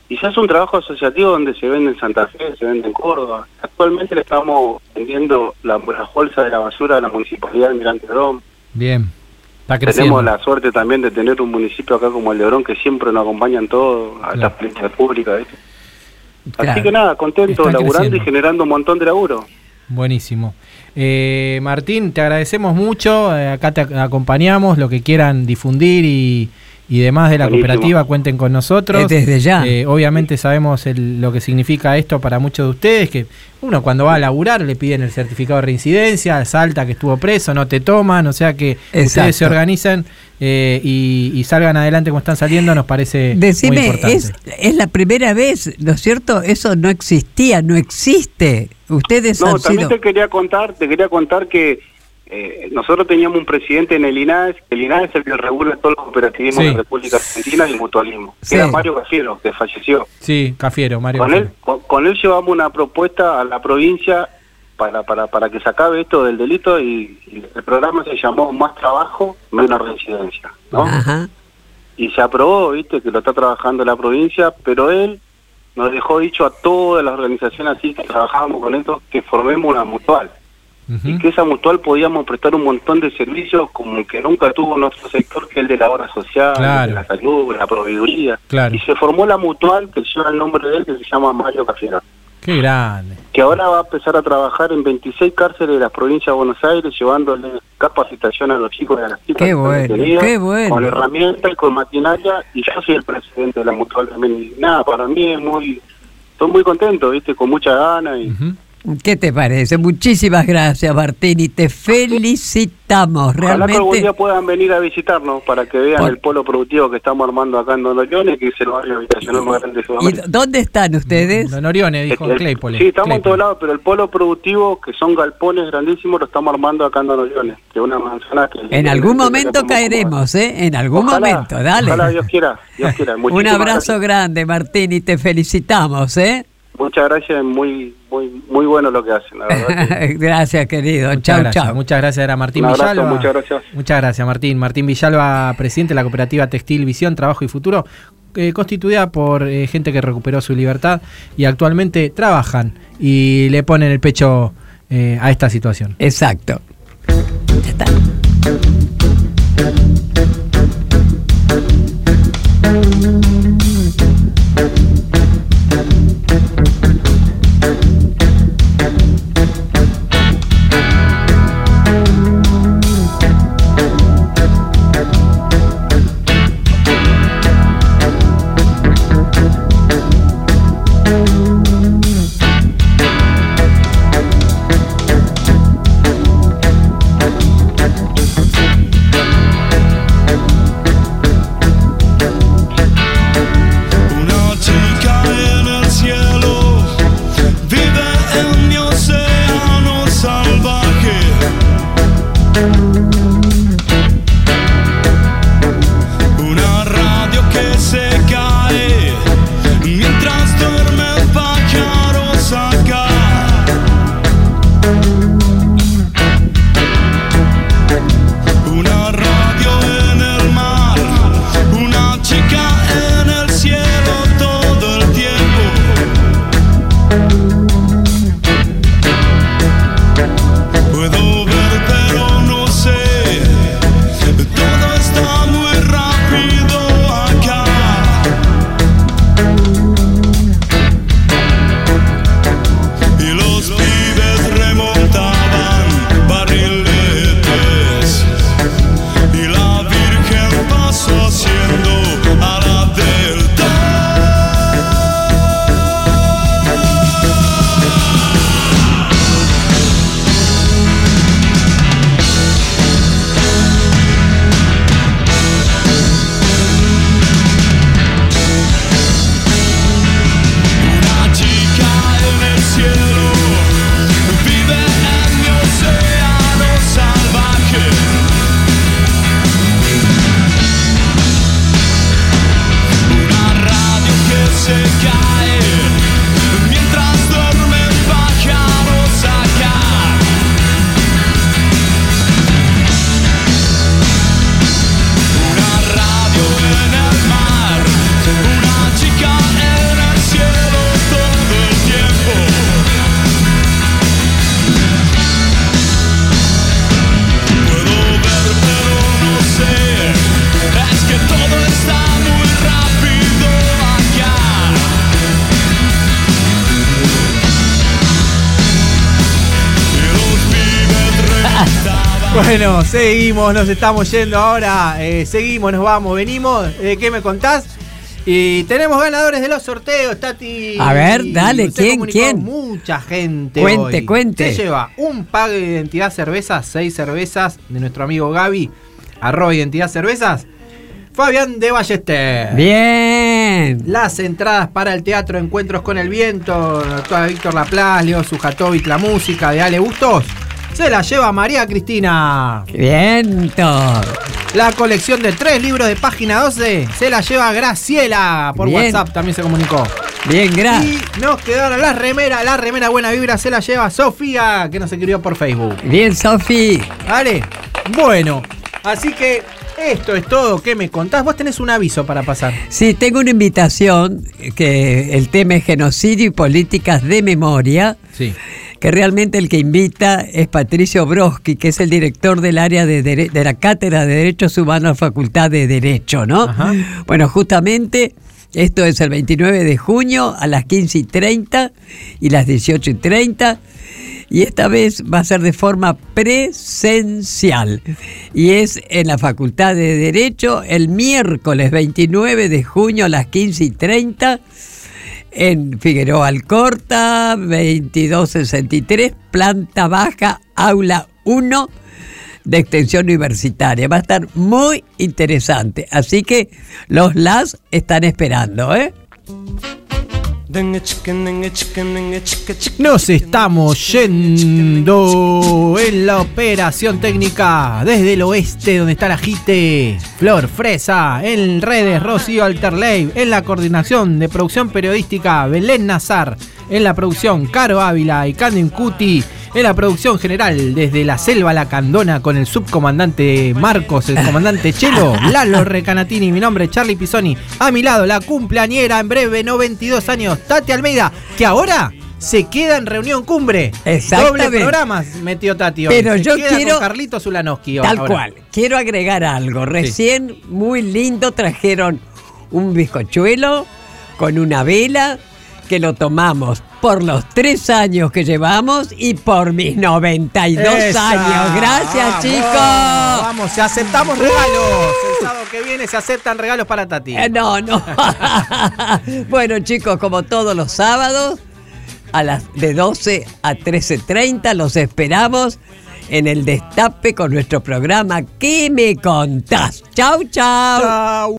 y se hace un trabajo asociativo donde se vende en Santa Fe, se vende en Córdoba. Actualmente le estamos vendiendo la, las bolsas de la basura de la municipalidad de Mirante Dom. Bien. Está creciendo. Tenemos la suerte también de tener un municipio acá como el de Orón que siempre nos acompañan todos a las políticas públicas. Claro. Así que nada, contento, Está laburando creciendo. y generando un montón de laburo. Buenísimo. Eh, Martín, te agradecemos mucho. eh, acá te ac- acompañamos. Lo que quieran difundir y, y demás de la Buenísimo. cooperativa, cuenten con nosotros. Eh, desde ya. Eh, obviamente sabemos el- lo que significa esto para muchos de ustedes. Que uno cuando va a laburar le piden el certificado de reincidencia, salta que estuvo preso, no te toman. O sea que ustedes se organizan eh, y, y salgan adelante como están saliendo, nos parece muy importante. es, es la primera vez, ¿no es cierto? Eso no existía, no existe. Ustedes No, han también sido... te quería contar, te quería contar que eh, nosotros teníamos un presidente en el INAES, el INAES es el que regula todo el cooperativismo Sí. de la República Argentina y el mutualismo, que era Mario Cafiero, que falleció. Sí, Cafiero, Mario. Con Cafiero. él, con, con él llevamos una propuesta a la provincia para, para, para que se acabe esto del delito y, y el programa se llamó Más Trabajo, Menos Reincidencia, ¿no? Ajá. Y se aprobó, viste, que lo está trabajando la provincia, pero él nos dejó dicho a todas las organizaciones así que trabajábamos con esto que formemos una mutual y que esa mutual podíamos prestar un montón de servicios como el que nunca tuvo nuestro sector, que es el de la obra social, Claro. de la salud, la proveeduría. Claro. Y se formó la mutual que lleva el nombre de él, que se llama Mario Cafiero, Qué grande. que ahora va a empezar a trabajar en 26 cárceles de las provincias de Buenos Aires, llevándole capacitación a los chicos y a las chicas. Qué bueno, detenidos, qué bueno. Con herramientas y con maquinaria, y yo soy el presidente de la mutual también. Y nada, para mí es muy... Estoy muy contento, ¿viste? Con mucha gana y... ¿Qué te parece? Muchísimas gracias, Martín, y te felicitamos. Ojalá que algún Realmente, día puedan venir a visitarnos para que vean Por- el polo productivo que estamos armando acá en Don Orione, que es el barrio habitacional más grande de ¿y Sudamérica. dónde están ustedes? Don Orione dijo El- Claypole. Sí, estamos en todos lados, pero el polo productivo, que son galpones grandísimos, lo estamos armando acá en Don Orione, que es una manzana que... En algún momento caeremos, ¿eh? En algún Ojalá, momento, dale. Ojalá Dios quiera, Dios quiera. [laughs] Un Muchísimas abrazo grande, Martín, y te felicitamos, ¿eh? Muchas gracias, muy muy muy bueno lo que hacen, la verdad. que- [laughs] gracias, querido. Muchas Chau, gracias, chau. Muchas gracias, era Martín Un abrazo, Villalba. muchas gracias. Muchas gracias, Martín. Martín Villalba, presidente de la cooperativa Textil Visión, Trabajo y Futuro, eh, constituida por eh, gente que recuperó su libertad y actualmente trabajan y le ponen el pecho eh, a esta situación. Exacto. Una seguimos, nos estamos yendo ahora. eh, seguimos, nos vamos, venimos. Eh, ¿Qué me contás? Y tenemos ganadores de los sorteos, Tati. A ver, dale, ¿quién, quién? Mucha gente. Cuente, hoy. cuente. Se lleva un pago de identidad cervezas, seis cervezas de nuestro amigo Gaby, arroba identidad cervezas. Fabián de Ballester. Bien. Las entradas para el teatro Encuentros con el Viento, Víctor Laplace, Leo Sujatovic, la música de Ale Bustos. Se la lleva María Cristina. Viento. La colección de tres libros de página 12 se la lleva Graciela. Por Bien. WhatsApp también se comunicó. Bien, gra. Y nos quedaron las remeras. La remera Buena Vibra se la lleva Sofía, que nos escribió por Facebook. Bien, Sofi. ¿Vale? Bueno, así que esto es todo. ¿Qué me contás? Vos tenés un aviso para pasar. Sí, tengo una invitación que el tema es genocidio y políticas de memoria. Sí. Que realmente el que invita es Patricio Broski, que es el director del área de, dere- de la Cátedra de Derechos Humanos, Facultad de Derecho, ¿no? Bueno, justamente esto es el 29 de junio a las 15 y 30 y las 18 y 30. Y esta vez va a ser de forma presencial. Y es en la Facultad de Derecho el miércoles 29 de junio a las 15 y 30 en Figueroa Alcorta, 2263, planta baja, aula 1 de extensión universitaria. Va a estar muy interesante. Así que los LAS están esperando, ¿eh? Nos estamos yendo en la operación técnica desde el oeste donde está la JITE, Flor Fresa, en redes Rocío Alterley, en la coordinación de producción periodística Belén Nazar, en la producción Caro Ávila y Candy Cuti, en la producción general desde la selva La Candona con el subcomandante Marcos, el comandante Chelo, [laughs] Lalo Recanatini, mi nombre es Charlie Pisoni, a mi lado la cumpleañera en breve 92 años, Tati Almeida, que ahora se queda en reunión cumbre. Exactamente. Doble programa metió Tati hoy. Pero Se yo queda quiero- con Carlitos Ulanowski hoy, Tal ahora. cual. Quiero agregar algo. Recién, muy lindo, trajeron un bizcochuelo con una vela que lo tomamos por los tres años que llevamos y por mis 92 Esa. años. Gracias, Vamos, chicos. Vamos, se aceptamos regalos. El sábado que viene se aceptan regalos para Tati. Eh, no, no. [laughs] bueno, chicos, como todos los sábados, a las de 12 a 13.30 los esperamos en el Destape con nuestro programa ¿Qué me contás? Chau, chau. Chau.